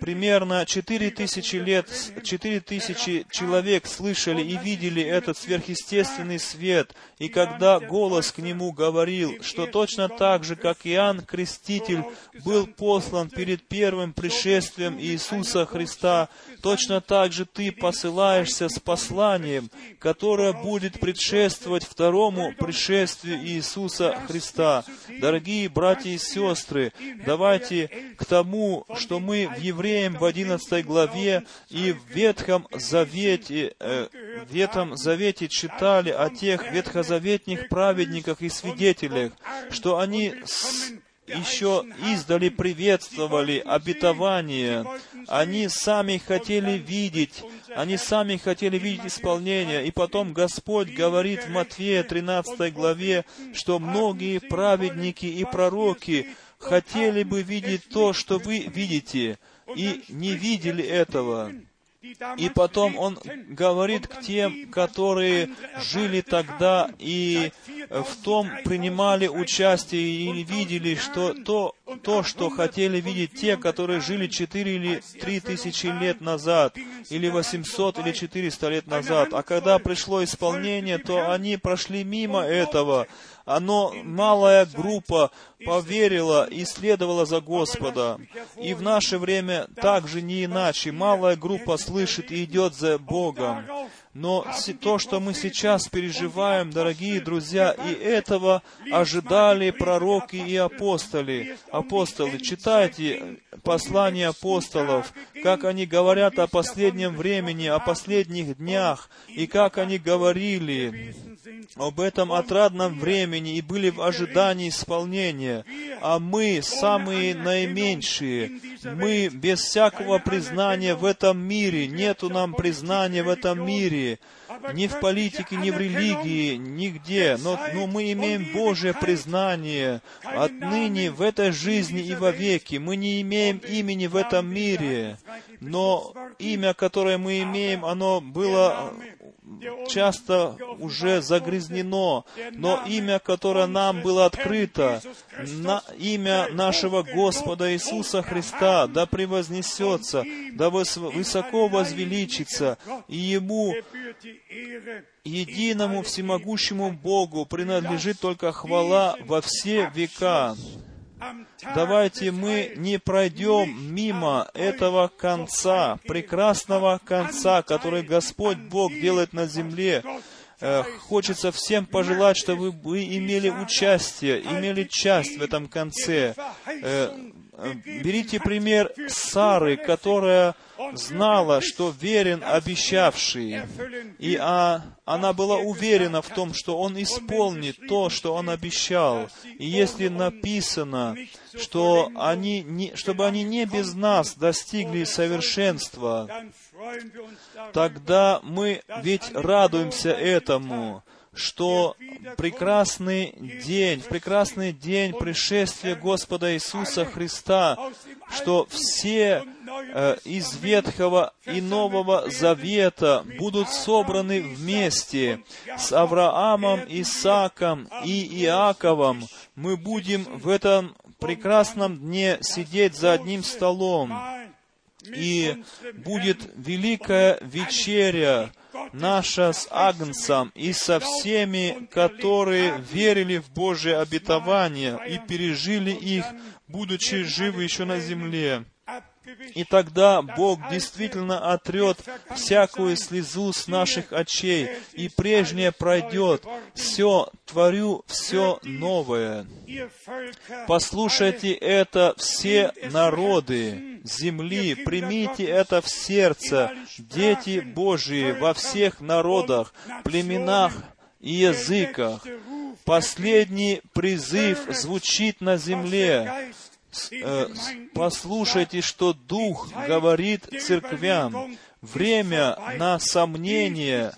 примерно 4000 лет, 4000 человек слышали и видели этот сверхъестественный свет, и когда голос к нему говорил, что точно так же, как Иоанн Креститель был послан перед первым пришествием Иисуса Христа, точно так же ты посылаешься с посланием, которое будет предшествовать второму пришествию Иисуса Христа. Дорогие братья и сестры, давайте к тому, что мы в Евреям в 11 главе и в Ветхом Завете, э, в Ветхом Завете читали о тех ветхозаветных праведниках и свидетелях, что они с еще издали приветствовали обетование. Они сами хотели видеть, они сами хотели видеть исполнение. И потом Господь говорит в Матфея 13 главе, что многие праведники и пророки хотели бы видеть то, что вы видите, и не видели этого. И потом он говорит к тем, которые жили тогда и в том принимали участие и видели, что то, то, что хотели видеть те, которые жили 4 или 3 тысячи лет назад, или 800 или 400 лет назад. А когда пришло исполнение, то они прошли мимо этого, оно, малая группа поверила и следовала за Господа. И в наше время также не иначе. Малая группа слышит и идет за Богом. Но то, что мы сейчас переживаем, дорогие друзья, и этого ожидали пророки и апостоли. Апостолы, читайте послания апостолов, как они говорят о последнем времени, о последних днях, и как они говорили об этом отрадном времени и были в ожидании исполнения. А мы, самые наименьшие, мы без всякого признания в этом мире, нету нам признания в этом мире, ни в политике, ни в религии, нигде. Но, но мы имеем Божье признание отныне в этой жизни и вовеки. Мы не имеем имени в этом мире, но имя, которое мы имеем, оно было часто уже загрязнено, но имя, которое нам было открыто, на имя нашего Господа Иисуса Христа, да превознесется, да высоко возвеличится, и Ему, единому всемогущему Богу, принадлежит только хвала во все века. Давайте мы не пройдем мимо этого конца, прекрасного конца, который Господь Бог делает на земле. Э, хочется всем пожелать, чтобы вы имели участие, имели часть в этом конце. Берите пример Сары, которая знала, что верен обещавший, и а, она была уверена в том, что он исполнит то, что он обещал. И если написано, что они не, чтобы они не без нас достигли совершенства, тогда мы ведь радуемся этому, что прекрасный день, в прекрасный день пришествия Господа Иисуса Христа, что все э, из Ветхого и Нового Завета будут собраны вместе с Авраамом, Исааком и Иаковом. Мы будем в этом прекрасном дне сидеть за одним столом, и будет великая вечеря, наша с Агнцем и со всеми, которые верили в Божие обетование и пережили их, будучи живы еще на земле. И тогда Бог действительно отрет всякую слезу с наших очей, и прежнее пройдет. Все, творю все новое. Послушайте это все народы земли, примите это в сердце, дети Божии во всех народах, племенах и языках. Последний призыв звучит на земле. Э, послушайте, что Дух говорит церквям. Время на сомнение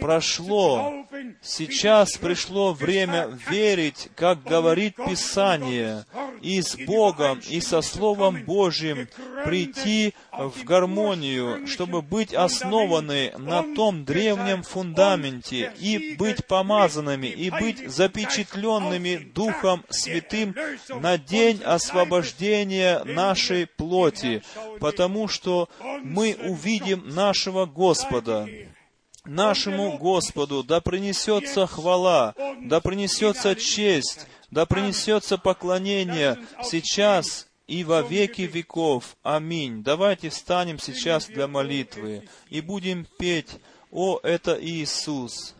прошло. Сейчас пришло время верить, как говорит Писание, и с Богом, и со Словом Божьим прийти в гармонию, чтобы быть основаны на том древнем фундаменте, и быть помазанными, и быть запечатленными Духом Святым на день освобождения нашей плоти, потому что мы увидим нашего Господа нашему Господу да принесется хвала, да принесется честь, да принесется поклонение сейчас и во веки веков. Аминь. Давайте встанем сейчас для молитвы и будем петь «О, это Иисус».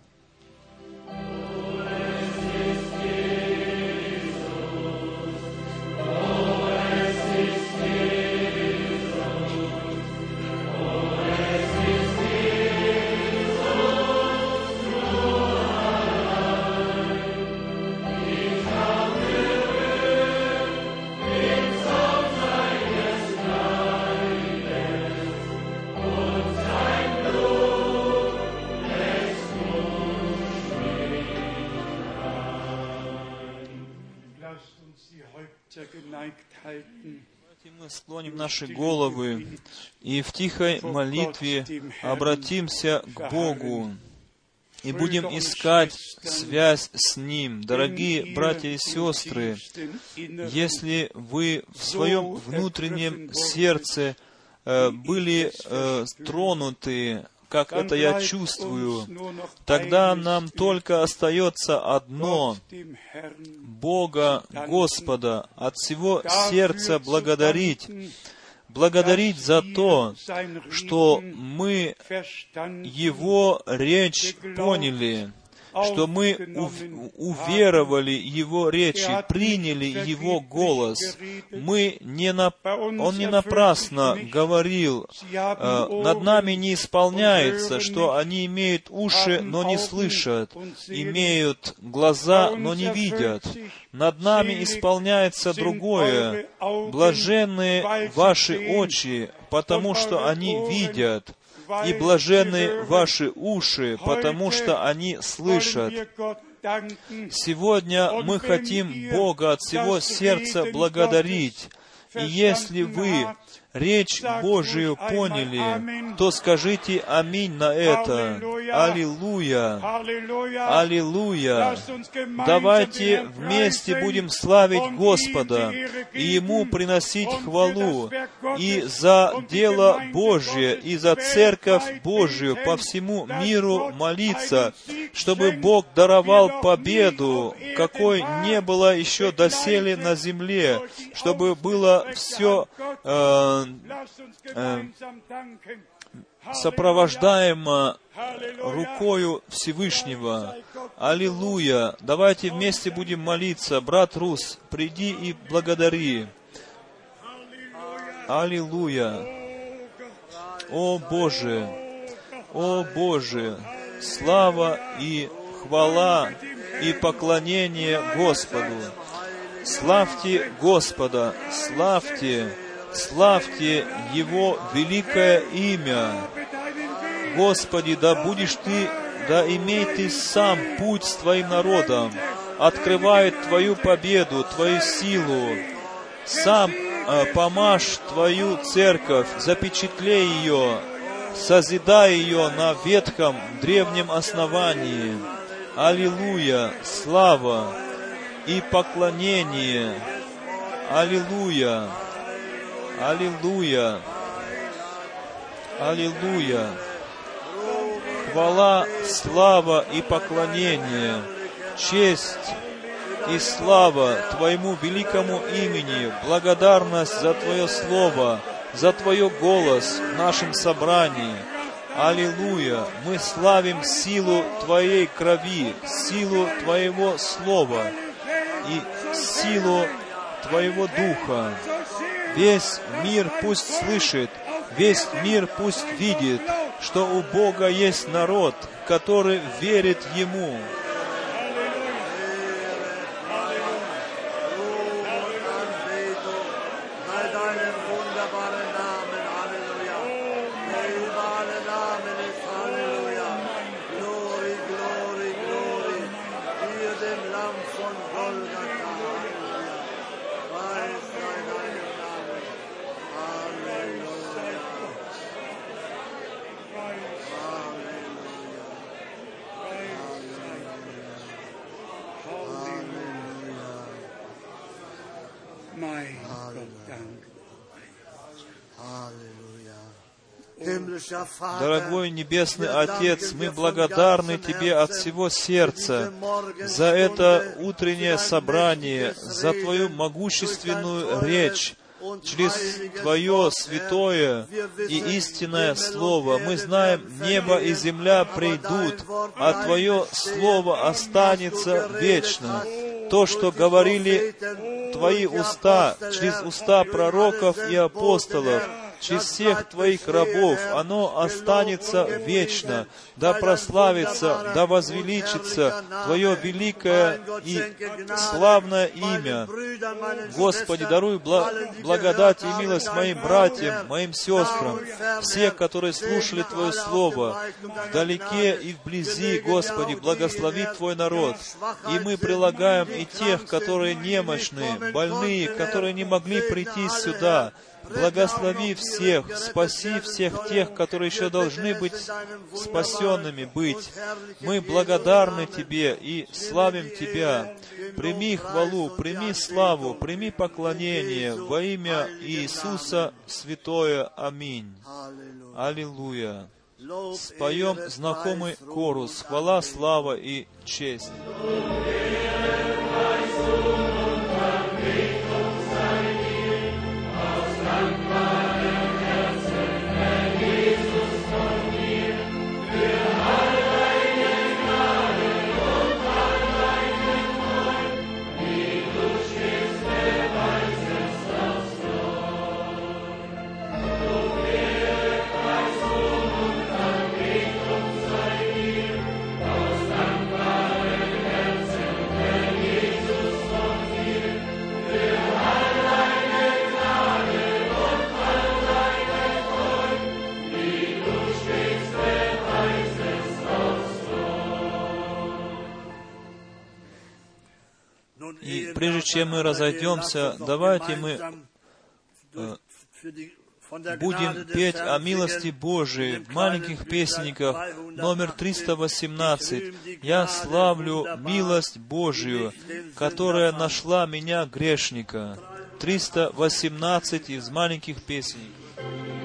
Мы склоним наши головы и в тихой молитве обратимся к Богу и будем искать связь с Ним. Дорогие братья и сестры, если вы в своем внутреннем сердце э, были э, тронуты как это я чувствую, тогда нам только остается одно — Бога, Господа, от всего сердца благодарить, благодарить за то, что мы Его речь поняли, что мы уверовали Его речи, приняли Его голос. Мы не на... Он не напрасно говорил, э, над нами не исполняется, что они имеют уши, но не слышат, имеют глаза, но не видят. Над нами исполняется другое. Блаженные ваши очи, потому что они видят и блаженны ваши уши, потому что они слышат. Сегодня мы хотим Бога от всего сердца благодарить. И если вы речь Божию поняли, то скажите аминь на это. Аллилуйя! Аллилуйя! Давайте вместе будем славить Господа и Ему приносить хвалу и за дело Божье, и за церковь Божию по всему миру молиться, чтобы Бог даровал победу, какой не было еще доселе на земле, чтобы было все э, Э, сопровождаемо рукою Всевышнего. Аллилуйя! Давайте вместе будем молиться. Брат Рус, приди и благодари. Аллилуйя! О Боже! О Боже! Слава и хвала и поклонение Господу! Славьте Господа! Славьте! Славьте Его великое имя. Господи, да будешь Ты, да имей Ты сам путь с Твоим народом, открывает Твою победу, Твою силу, сам а, помажь Твою церковь, запечатлей ее, созидай ее на ветхом древнем основании. Аллилуйя, слава и поклонение. Аллилуйя, Аллилуйя, Аллилуйя. Хвала, слава и поклонение, честь и слава Твоему великому имени, благодарность за Твое Слово, за Твое голос в нашем собрании. Аллилуйя! Мы славим силу Твоей крови, силу Твоего Слова и силу Твоего Духа. Весь мир пусть слышит, весь мир пусть видит, что у Бога есть народ, который верит Ему. Дорогой Небесный Отец, мы благодарны Тебе от всего сердца за это утреннее собрание, за Твою могущественную речь, через Твое святое и истинное Слово. Мы знаем, небо и земля придут, а Твое Слово останется вечно. То, что говорили Твои уста, через уста пророков и апостолов, через всех Твоих рабов, оно останется вечно, да прославится, да возвеличится Твое великое и славное имя. Господи, даруй бла- благодать и милость моим братьям, моим сестрам, все, которые слушали Твое Слово, вдалеке и вблизи, Господи, благослови Твой народ. И мы прилагаем и тех, которые немощные, больные, которые не могли прийти сюда, Благослови всех, спаси всех тех, которые еще должны быть спасенными быть. Мы благодарны Тебе и славим Тебя. Прими хвалу, прими славу, прими поклонение во имя Иисуса Святое. Аминь. Аллилуйя. Споем знакомый корус. Хвала, слава и честь. Прежде чем мы разойдемся, давайте мы будем петь о милости Божией в маленьких песенниках номер 318. «Я славлю милость Божию, которая нашла меня грешника». 318 из маленьких песенников.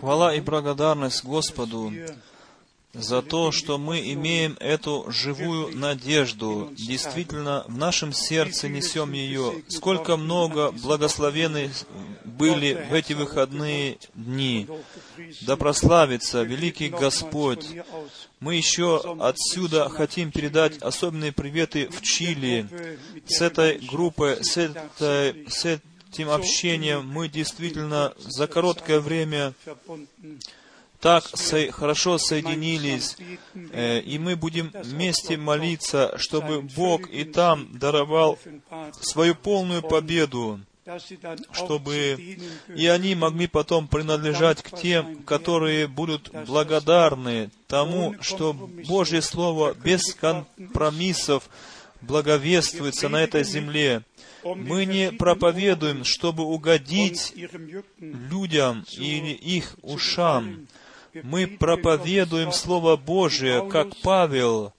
Хвала и благодарность Господу за то, что мы имеем эту живую надежду. Действительно, в нашем сердце несем ее. Сколько много благословены были в эти выходные дни. Да прославится великий Господь. Мы еще отсюда хотим передать особенные приветы в Чили. С этой группой, с, этой, с этим общением мы действительно за короткое время так со, хорошо соединились, э, и мы будем вместе молиться, чтобы Бог и там даровал свою полную победу, чтобы и они могли потом принадлежать к тем, которые будут благодарны тому, что Божье Слово без компромиссов благовествуется на этой земле. Мы не проповедуем, чтобы угодить людям или их ушам, мы проповедуем Слово Божие, как Павел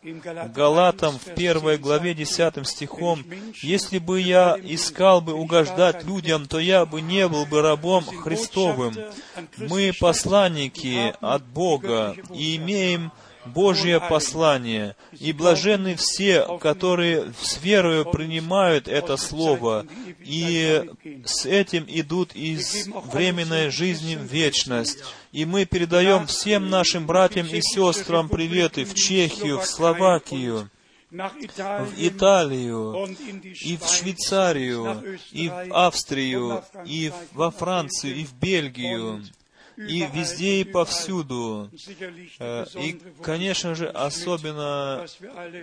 Галатам в первой главе десятым стихом. «Если бы я искал бы угождать людям, то я бы не был бы рабом Христовым». Мы посланники от Бога и имеем Божье послание, и блаженны все, которые с верою принимают это Слово, и с этим идут из временной жизни в вечность. И мы передаем всем нашим братьям и сестрам приветы в Чехию, в Словакию, в Италию, и в Швейцарию, и в Австрию, и во Францию, и в Бельгию, и везде и повсюду. Э, и, конечно же, особенно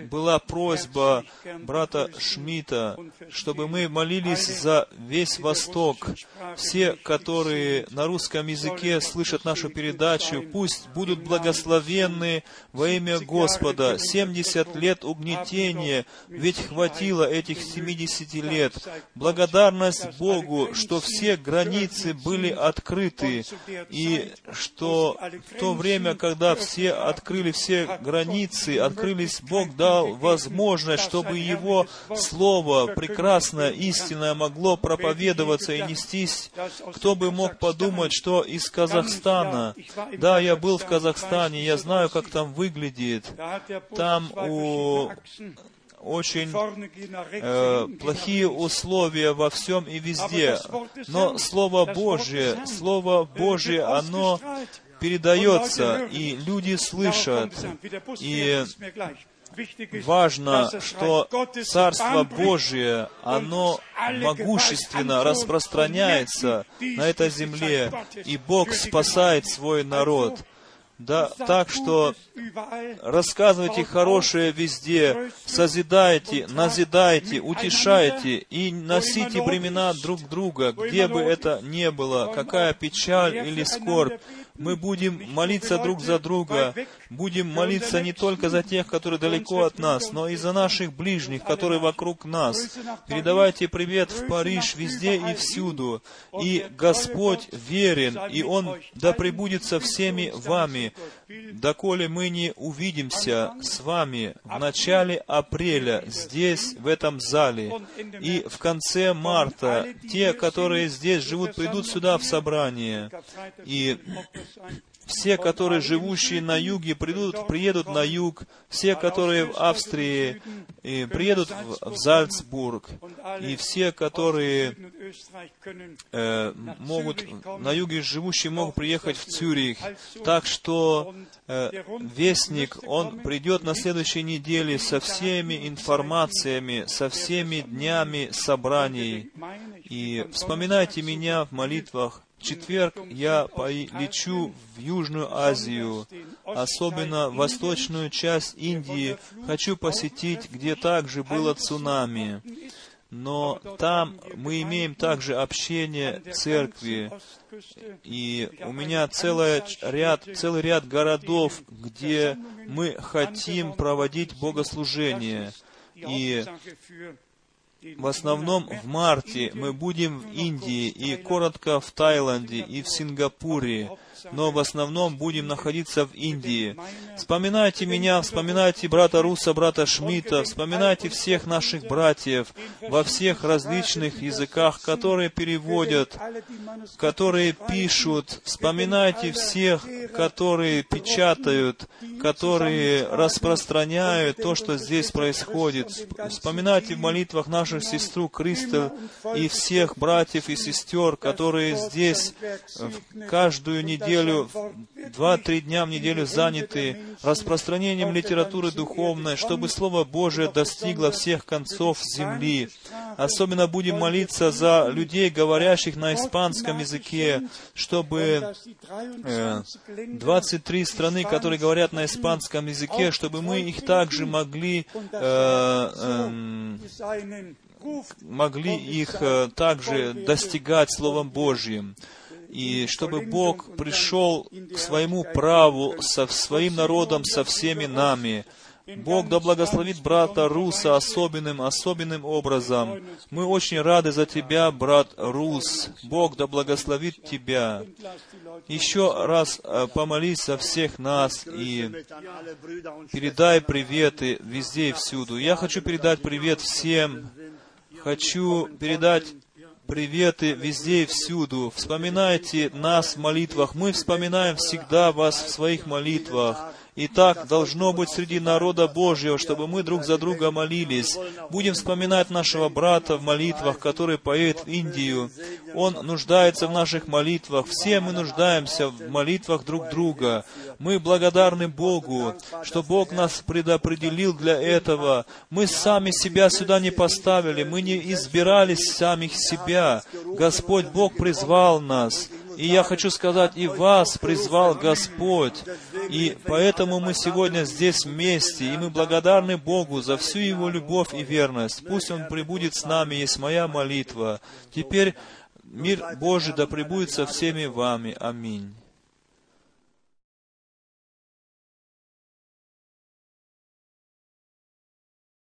была просьба брата Шмидта, чтобы мы молились за весь Восток. Все, которые на русском языке слышат нашу передачу, пусть будут благословенны во имя Господа. 70 лет угнетения, ведь хватило этих 70 лет. Благодарность Богу, что все границы были открыты, и и что в то время, когда все открыли все границы, открылись, Бог дал возможность, чтобы Его Слово, прекрасное, истинное, могло проповедоваться и нестись. Кто бы мог подумать, что из Казахстана, да, я был в Казахстане, я знаю, как там выглядит. Там у очень э, плохие условия во всем и везде. Но Слово Божье, Слово Божье, оно передается, и люди слышат. И важно, что Царство Божие, оно могущественно распространяется на этой земле, и Бог спасает свой народ. Да, так что рассказывайте хорошее везде, созидайте, назидайте, утешайте и носите бремена друг друга, где бы это ни было, какая печаль или скорбь. Мы будем молиться друг за друга, будем молиться не только за тех, которые далеко от нас, но и за наших ближних, которые вокруг нас. Передавайте привет в Париж везде и всюду. И Господь верен, и Он да пребудет со всеми вами, доколе мы не увидимся с вами в начале апреля здесь, в этом зале, и в конце марта те, которые здесь живут, придут сюда в собрание, и все, которые живущие на юге, придут, приедут на юг. Все, которые в Австрии, приедут в, в Зальцбург. И все, которые э, могут на юге живущие, могут приехать в Цюрих. Так что э, Вестник, он придет на следующей неделе со всеми информациями, со всеми днями собраний. И вспоминайте меня в молитвах четверг я лечу в Южную Азию, особенно восточную часть Индии. Хочу посетить, где также было цунами. Но там мы имеем также общение церкви. И у меня целый ряд, целый ряд городов, где мы хотим проводить богослужение. И в основном в марте мы будем в Индии и коротко в Таиланде и в Сингапуре. Но в основном будем находиться в Индии. Вспоминайте меня, вспоминайте брата Руса, брата Шмидта, вспоминайте всех наших братьев во всех различных языках, которые переводят, которые пишут. Вспоминайте всех, которые печатают, которые распространяют то, что здесь происходит. Вспоминайте в молитвах нашу сестру Кристал и всех братьев и сестер, которые здесь каждую неделю, два-три дня в неделю заняты распространением литературы духовной, чтобы Слово Божие достигло всех концов земли. Особенно будем молиться за людей, говорящих на испанском языке, чтобы э, 23 страны, которые говорят на испанском языке, чтобы мы их также могли э, э, могли их э, также достигать Словом Божьим и чтобы Бог пришел к своему праву со своим народом, со всеми нами. Бог да благословит брата Руса особенным, особенным образом. Мы очень рады за тебя, брат Рус. Бог да благословит тебя. Еще раз э, помолись за всех нас и передай приветы везде и всюду. Я хочу передать привет всем. Хочу передать приветы везде и всюду. Вспоминайте нас в молитвах. Мы вспоминаем всегда вас в своих молитвах. И так должно быть среди народа Божьего, чтобы мы друг за друга молились. Будем вспоминать нашего брата в молитвах, который поедет в Индию. Он нуждается в наших молитвах. Все мы нуждаемся в молитвах друг друга. Мы благодарны Богу, что Бог нас предопределил для этого. Мы сами себя сюда не поставили, мы не избирали самих себя. Господь Бог призвал нас. И я хочу сказать, и вас призвал Господь. И поэтому мы сегодня здесь вместе, и мы благодарны Богу за всю Его любовь и верность. Пусть Он прибудет с нами, есть моя молитва. Теперь мир Божий да пребудет со всеми вами. Аминь.